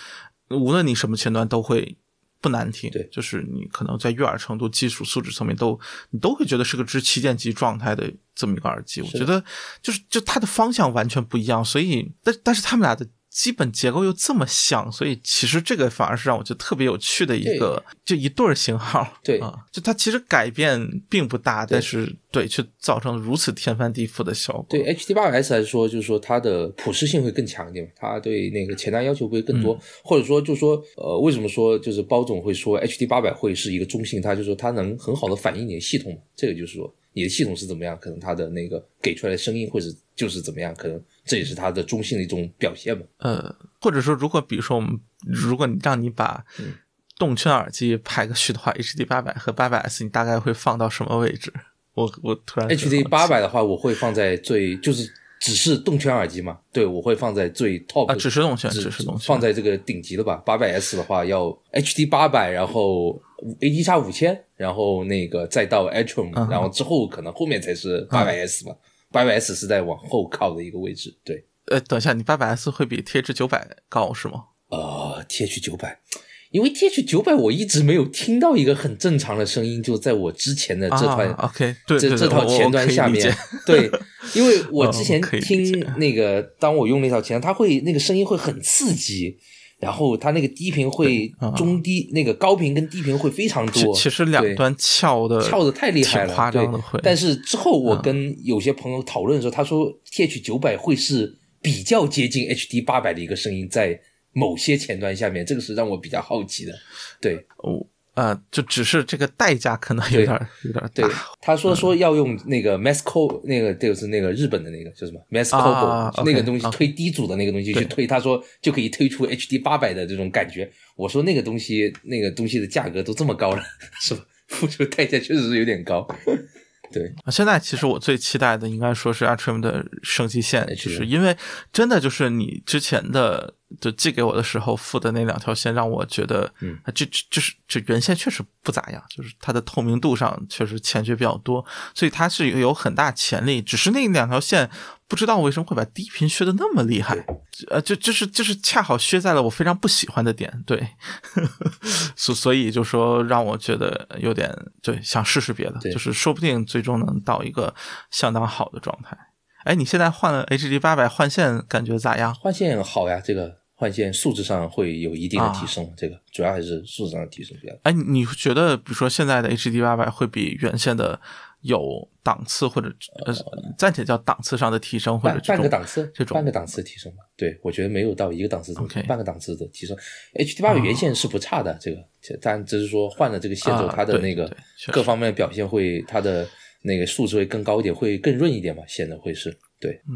S1: 无论你什么前端都会。不难听，
S2: 对，
S1: 就是你可能在悦耳程度、技术素质层面都，你都会觉得是个支旗舰级状态的这么一个耳机。我觉得就是就它的方向完全不一样，所以但但是他们俩的基本结构又这么像，所以其实这个反而是让我觉得特别有趣的一个，就一对儿型号。
S2: 对
S1: 啊，就它其实改变并不大，但是对，却造成如此天翻地覆的效果。
S2: 对 HD 八百 S 来说，就是说它的普适性会更强一点，它对那个前端要求会更多，或者说就是说，呃，为什么说就是包总会说 HD 八百会是一个中性？它就是说它能很好的反映你的系统，这个就是说你的系统是怎么样，可能它的那个给出来的声音会是就是怎么样，可能这也是它的中性的一种表现嘛。
S1: 呃，或者说，如果比如说我们，如果你让你把动圈耳机排个序的话，HD 八百和八百 S，你大概会放到什么位置？我我突然
S2: HD 八百的话，我会放在最就是只是动圈耳机嘛？对，我会放在最 top
S1: 啊，只是动圈，只是动圈，
S2: 放在这个顶级的吧。八百 S 的话要 HD 八百，然后 AD 叉五千，然后那个再到 Atrium，然后之后可能后面才是八百 S 嘛。八百 S 是在往后靠的一个位置。对，
S1: 呃，等一下，你八百 S 会比 TH 九百高是吗？
S2: 呃，TH 九百。因为 T H 九百我一直没有听到一个很正常的声音，就在我之前的这套
S1: OK 这
S2: 这套前端下面，对，因为我之前听那个，当我用那套前端，它会那个声音会很刺激，然后它那个低频会中低，那个高频跟低频会非常多，
S1: 其实两端翘的
S2: 翘的太厉害
S1: 了，
S2: 夸张的会。但是之后我跟有些朋友讨论的时候，他说 T H 九百会是比较接近 H D 八百的一个声音在。某些前端下面，这个是让我比较好奇的。对，
S1: 哦，呃，就只是这个代价可能有点有点
S2: 大。他说说要用那个 m a s c o 那个就是那个日本的那个叫什么 m a s c o 那个东西推低阻的那个东西去推，他说就可以推出 HD 八百的这种感觉。我说那个东西那个东西的价格都这么高了，是吧？付出代价确实是有点高。对，
S1: 现在其实我最期待的应该说是 Atrium 的升级线，就是因为真的就是你之前的就寄给我的时候附的那两条线，让我觉得，嗯，这这就是这原线确实不咋样，就是它的透明度上确实欠缺比较多，所以它是有很大潜力，只是那两条线。不知道为什么会把低频削的那么厉害，呃，就就是就是恰好削在了我非常不喜欢的点，对，所所以就说让我觉得有点对，想试试别的，就是说不定最终能到一个相当好的状态。哎，你现在换了 HD 八百换线感觉咋样？
S2: 换线好呀，这个换线素质上会有一定的提升，这个主要还是素质上的提升比较。
S1: 哎，你觉得比如说现在的 HD 八百会比原先的？有档次或者呃暂且叫档次上的提升，或者
S2: 半个档次
S1: 这种
S2: 半个档次提升吧。对，我觉得没有到一个档次半个档次的提升。HD 八百原线是不差的，这个但只是说换了这个线之后，它的那个各方面表现会，它的那个素质会更高一点，会更润一点嘛？显得会是对，
S1: 嗯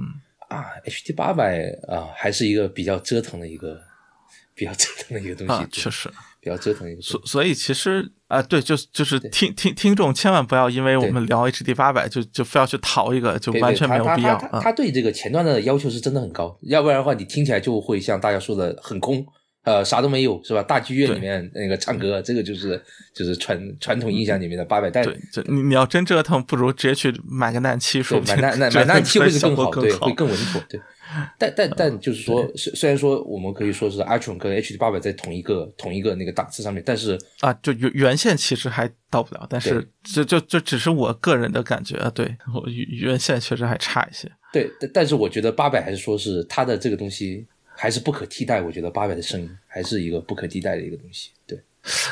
S2: 啊，HD 八百啊，还是一个比较折腾的一个 比较折腾的一个东西，
S1: 确实。
S2: 比较折腾一个，
S1: 所所以其实啊，对，就就是听听听众千万不要因为我们聊 HD 八百就就非要去淘一个，就完全没有必要。
S2: 他他他对这个前端的要求是真的很高，要不然的话你听起来就会像大家说的很空，呃，啥都没有，是吧？大剧院里面那个唱歌，这个就是就是传传统印象里面的八百。但
S1: 对，你你要真折腾，不如直接去买个难七，说
S2: 买难买难七会更好，对，会更稳妥，对。但但但就是说，虽虽然说我们可以说是 Atrium 跟 HD 八百在同一个同一个那个档次上面，但是
S1: 啊，就原原线其实还到不了，但是就就就只是我个人的感觉，对我原线确实还差一些。
S2: 对，但但是我觉得八百还是说是它的这个东西还是不可替代，我觉得八百的声音还是一个不可替代的一个东西。对，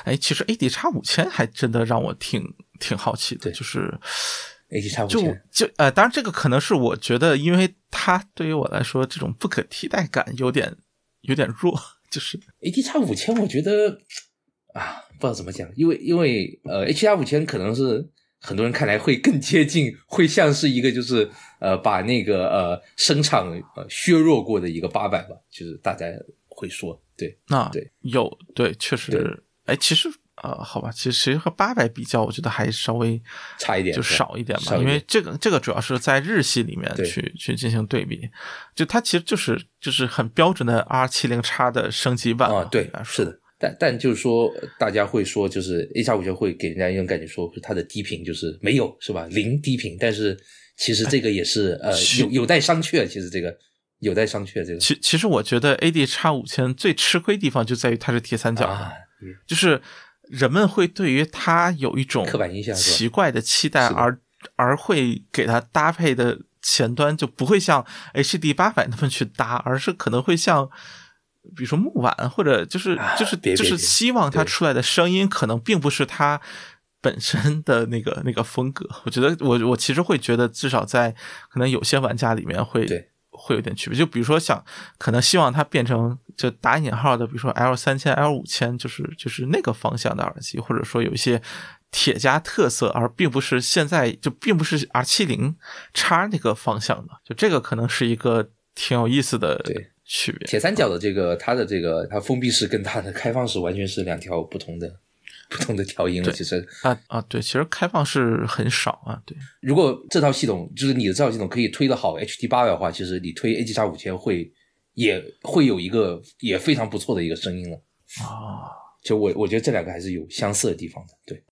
S1: 哎，其实 AD 叉五千还真的让我挺挺好奇的，就是。
S2: A D 叉五
S1: 千，就就呃，当然这个可能是我觉得，因为它对于我来说，这种不可替代感有点有点弱。就是
S2: A D 叉五千，我觉得啊，不知道怎么讲，因为因为呃，H 叉五千可能是很多人看来会更接近，会像是一个就是呃，把那个呃声场呃削弱过的一个八百吧，就是大家会说，对，
S1: 那
S2: 对
S1: 有对，确实，哎，其实。呃，好吧，其实和八百比较，我觉得还稍微
S2: 差一点，
S1: 就少一点吧。因为这个这个主要是在日系里面去去进行对比，就它其实就是就是很标准的 R 七零叉的升级版
S2: 啊。对，是的。但但就是说，大家会说，就是 A 叉五就会给人家一种感觉，说它的低频就是没有，是吧？零低频。但是其实这个也是呃 有有待商榷。其实这个有待商榷。这个
S1: 其其实我觉得 A D 叉五千最吃亏地方就在于它是铁三角，就是。人们会对于它有一种
S2: 刻板印象、
S1: 奇怪的期待，而而会给它搭配的前端就不会像 HD 八百那么去搭，而是可能会像。比如说木碗，或者就是就是就是希望它出来的声音可能并不是它本身的那个那个风格。我觉得我我其实会觉得，至少在可能有些玩家里面会会有点区别。就比如说想可能希望它变成就打引号的，比如说 L 三千、L 五千，就是就是那个方向的耳机，或者说有一些铁家特色，而并不是现在就并不是 R 七零叉那个方向的。就这个可能是一个挺有意思的。
S2: 对。
S1: 区别，
S2: 铁三角的这个，它的这个，它封闭式跟它的开放式完全是两条不同的、不同的调音了。其实
S1: 啊啊，对，其实开放式很少啊。对，
S2: 如果这套系统就是你的这套系统可以推得好 HD 八百的话，其实你推 A G 叉五千会也会有一个也非常不错的一个声音了
S1: 啊。
S2: 就我我觉得这两个还是有相似的地方的，对。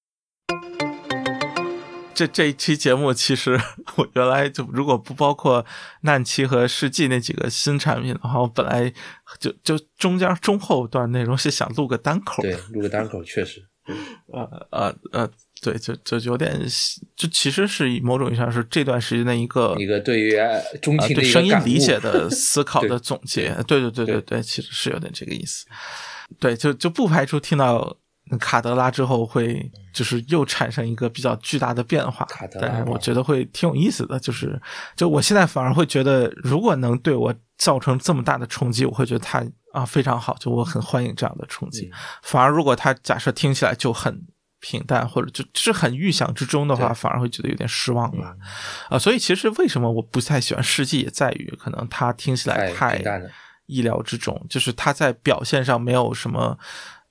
S1: 这这一期节目，其实 我原来就如果不包括难期和世纪那几个新产品的话，我本来就就中间中后段内容是想录个单口，
S2: 对，录个单口确实，
S1: 呃呃呃，对，就就有点，就其实是以某种意义上是这段时间的一个
S2: 一个对于中期
S1: 对声音理解的 思考的总结，对对对对。对，其实是有点这个意思，对，就就不排除听到。卡德拉之后会就是又产生一个比较巨大的变化，但是我觉得会挺有意思的。就是就我现在反而会觉得，如果能对我造成这么大的冲击，我会觉得它啊非常好，就我很欢迎这样的冲击。反而如果它假设听起来就很平淡，或者就就是很预想之中的话，反而会觉得有点失望吧。啊，所以其实为什么我不太喜欢世纪，也在于可能它听起来太意料之中，就是它在表现上没有什么。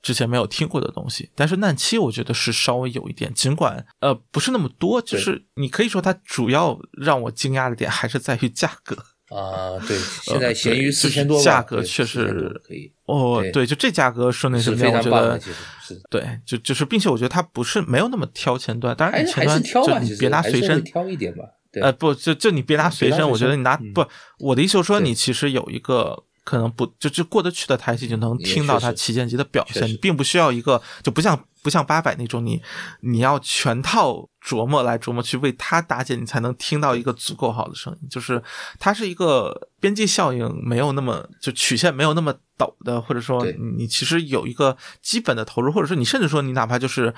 S1: 之前没有听过的东西，但是难七我觉得是稍微有一点，尽管呃不是那么多，就是你可以说它主要让我惊讶的点还是在于价格。
S2: 啊，对，现在闲鱼四千多，
S1: 价格确实
S2: 可以。
S1: 哦，对，就这价格说那什么，我觉得
S2: 是。
S1: 对，就就是并且我觉得它不是没有那么挑前端，当然前端
S2: 就
S1: 你别拿随身
S2: 挑一点吧，
S1: 呃不就就你别拿随身，我觉得你拿不我的意思是说你其实有一个。可能不就就过得去的台机就能听到它旗舰级的表现，你并不需要一个就不像不像八百那种，你你要全套琢磨来琢磨去为它搭建，你才能听到一个足够好的声音。就是它是一个边际效应没有那么就曲线没有那么陡的，或者说你其实有一个基本的投入，或者说你甚至说你哪怕就是。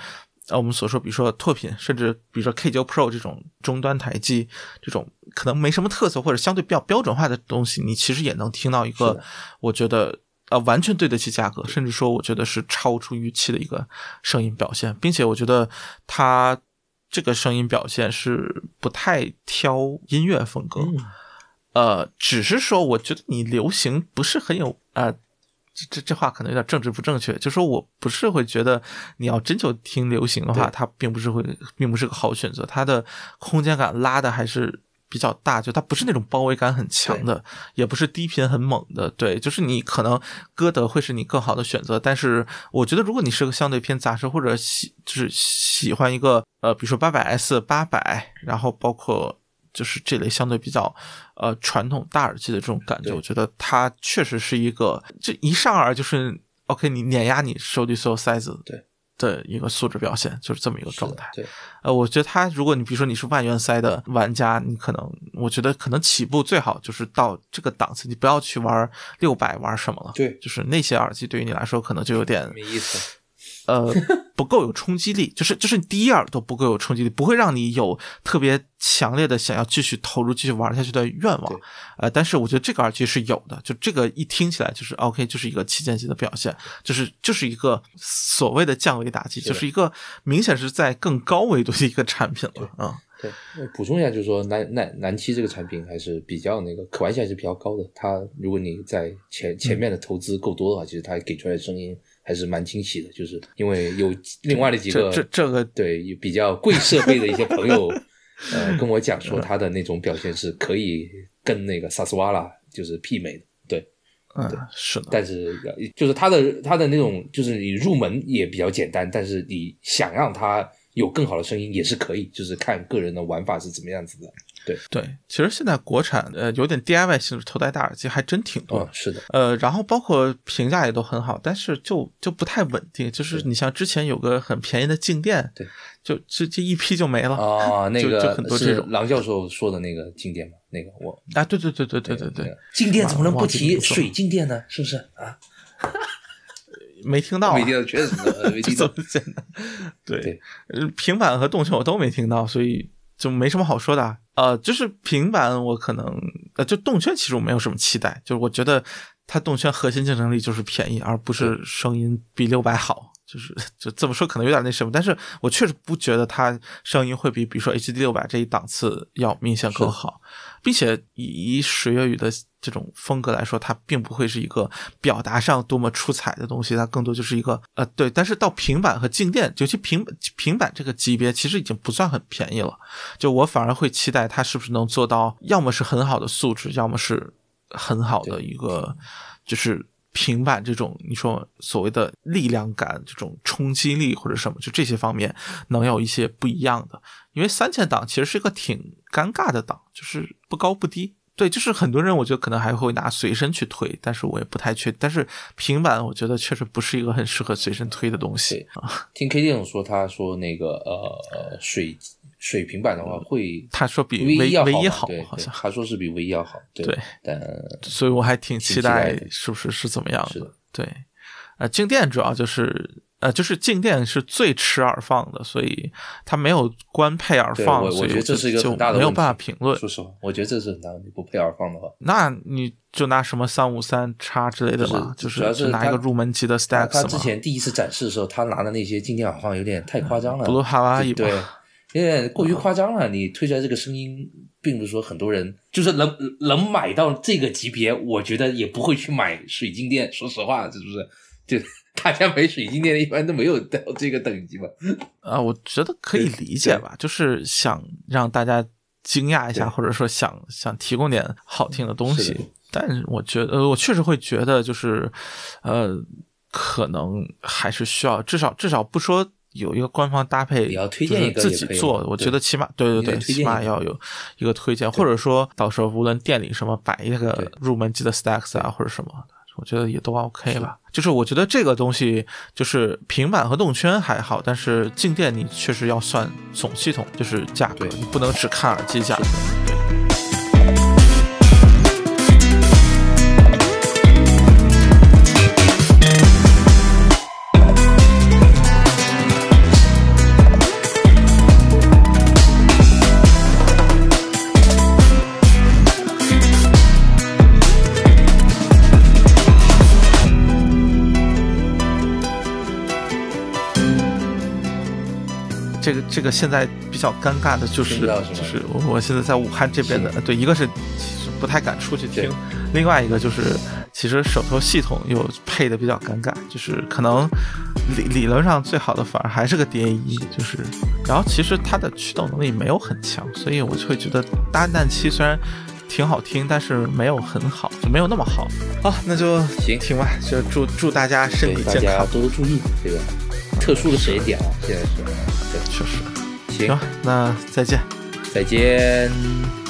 S1: 呃，我们所说，比如说拓品，甚至比如说 K 九 Pro 这种终端台机，这种可能没什么特色或者相对比较标准化的东西，你其实也能听到一个，我觉得呃完全对得起价格，甚至说我觉得是超出预期的一个声音表现，并且我觉得它这个声音表现是不太挑音乐风格，呃，只是说我觉得你流行不是很有呃。这这话可能有点政治不正确，就说我不是会觉得你要真就听流行的话，它并不是会，并不是个好选择。它的空间感拉的还是比较大，就它不是那种包围感很强的，也不是低频很猛的。对，就是你可能歌德会是你更好的选择，但是我觉得如果你是个相对偏杂声或者喜就是喜欢一个呃，比如说八百 S 八百，然后包括。就是这类相对比较，呃，传统大耳机的这种感觉，我觉得它确实是一个，就一上耳就是 OK，你碾压你手里所有塞子
S2: 对
S1: 的一个素质表现，就是这么一个状态。
S2: 对，
S1: 呃，我觉得它，如果你比如说你是万元塞的玩家，你可能，我觉得可能起步最好就是到这个档次，你不要去玩六百玩什么了。
S2: 对，
S1: 就是那些耳机对于你来说可能就有点
S2: 没意思。
S1: 呃，不够有冲击力，就是就是第一耳朵不够有冲击力，不会让你有特别强烈的想要继续投入、继续玩下去的愿望。呃，但是我觉得这个耳机是有的，就这个一听起来就是 OK，就是一个旗舰级的表现，就是就是一个所谓的降维打击，就是一个明显是在更高维度的一个产品了啊。
S2: 对，补充一下，就是说南南南七这个产品还是比较那个可玩性还是比较高的。它如果你在前前面的投资够多的话，其实它给出来的声音。还是蛮惊喜的，就是因为有另外的几个
S1: 这这个
S2: 对比较贵设备的一些朋友，呃，跟我讲说他的那种表现是可以跟那个萨斯瓦拉就是媲美的，对，
S1: 嗯，是的，
S2: 但是就是他的他的那种就是你入门也比较简单，但是你想让他有更好的声音也是可以，就是看个人的玩法是怎么样子的。对
S1: 对，其实现在国产呃有点 DIY 性质头戴大耳机还真挺多
S2: 嗯，是的，
S1: 呃，然后包括评价也都很好，但是就就不太稳定。就是你像之前有个很便宜的静电，
S2: 对，
S1: 就这这一批就没了
S2: 啊，那个
S1: 很多这种
S2: 是郎教授说的那个静电嘛，那个我
S1: 啊，对对对对对对对，，
S2: 静电怎么能不提水静电呢？是不是啊？
S1: 没听到、啊，
S2: 没听到，确实呃没听到。
S1: 对平板和动圈我都没听到，所以就没什么好说的啊。呃，就是平板我可能呃，就动圈其实我没有什么期待，就是我觉得它动圈核心竞争力就是便宜，而不是声音比六百好。就是 就这么说可能有点那什么，但是我确实不觉得它声音会比比如说 HD 六百这一档次要明显更好，并且以以水月雨的这种风格来说，它并不会是一个表达上多么出彩的东西，它更多就是一个呃对。但是到平板和静电，尤其平平板这个级别，其实已经不算很便宜了。就我反而会期待它是不是能做到，要么是很好的素质，要么是很好的一个就是。平板这种你说所谓的力量感、这种冲击力或者什么，就这些方面能有一些不一样的。因为三千档其实是一个挺尴尬的档，就是不高不低。对，就是很多人我觉得可能还会拿随身去推，但是我也不太确。但是平板我觉得确实不是一个很适合随身推的东西啊。
S2: 听 K 店总说，他说那个呃呃水水平板的话会
S1: 他说比
S2: V
S1: 唯唯一好
S2: 好，对，
S1: 好像，
S2: 他说是比 V 要好，对
S1: 对，
S2: 但
S1: 所以我还挺期
S2: 待
S1: 是不是是怎么样
S2: 是的
S1: 对，呃，静电主要就是呃，就是静电是最吃耳放的，所以它没有官配耳放，
S2: 我我觉得这
S1: 就是
S2: 一个很大的问题
S1: 没有办法评论。
S2: 说实话，我觉得这是很大的问题。不配耳放的话，
S1: 那你就拿什么三五三叉之类的吧，
S2: 就
S1: 就是
S2: 主要是
S1: 拿一个入门级的
S2: 他
S1: Stax
S2: 他，之前第一次展示的时候，他拿的那些静电耳放有点太夸张了，
S1: 布鲁哈瓦伊
S2: 对，有点过于夸张了。你推出来这个声音，并不是说很多人就是能能买到这个级别，我觉得也不会去买水晶店。说实话，是不是？就大家买水晶店的，一般都没有到这个等级吧？
S1: 啊，我觉得可以理解吧，就是想让大家惊讶一下，或者说想想提供点好听的东西
S2: 是。
S1: 但是我觉得，呃我确实会觉得，就是，呃，可能还是需要至少至少不说有一个官方搭配，
S2: 你要推荐一个
S1: 自己做，我觉得起码对对对，起码要有一个推荐，或者说到时候无论店里什么摆一个入门级的 Stacks 啊或者什么的。我觉得也都 OK 吧，就是我觉得这个东西就是平板和动圈还好，但是静电你确实要算总系统，就是价格，你不能只看耳机价格。这个现在比较尴尬的就是就是我我现在在武汉这边的，对，一个是其实不太敢出去听，另外一个就是其实手头系统又配的比较尴尬，就是可能理理论上最好的反而还是个 DA 一，就是然后其实它的驱动能力没有很强，所以我就会觉得搭氮气虽然。挺好听，但是没有很好，就没有那么好。好，那就
S2: 行
S1: 听吧，就祝祝大家身体健康。
S2: 多多注意这个特殊的时间点啊，现在是对，
S1: 确实，
S2: 行
S1: 行，，那再见。
S2: 再见。「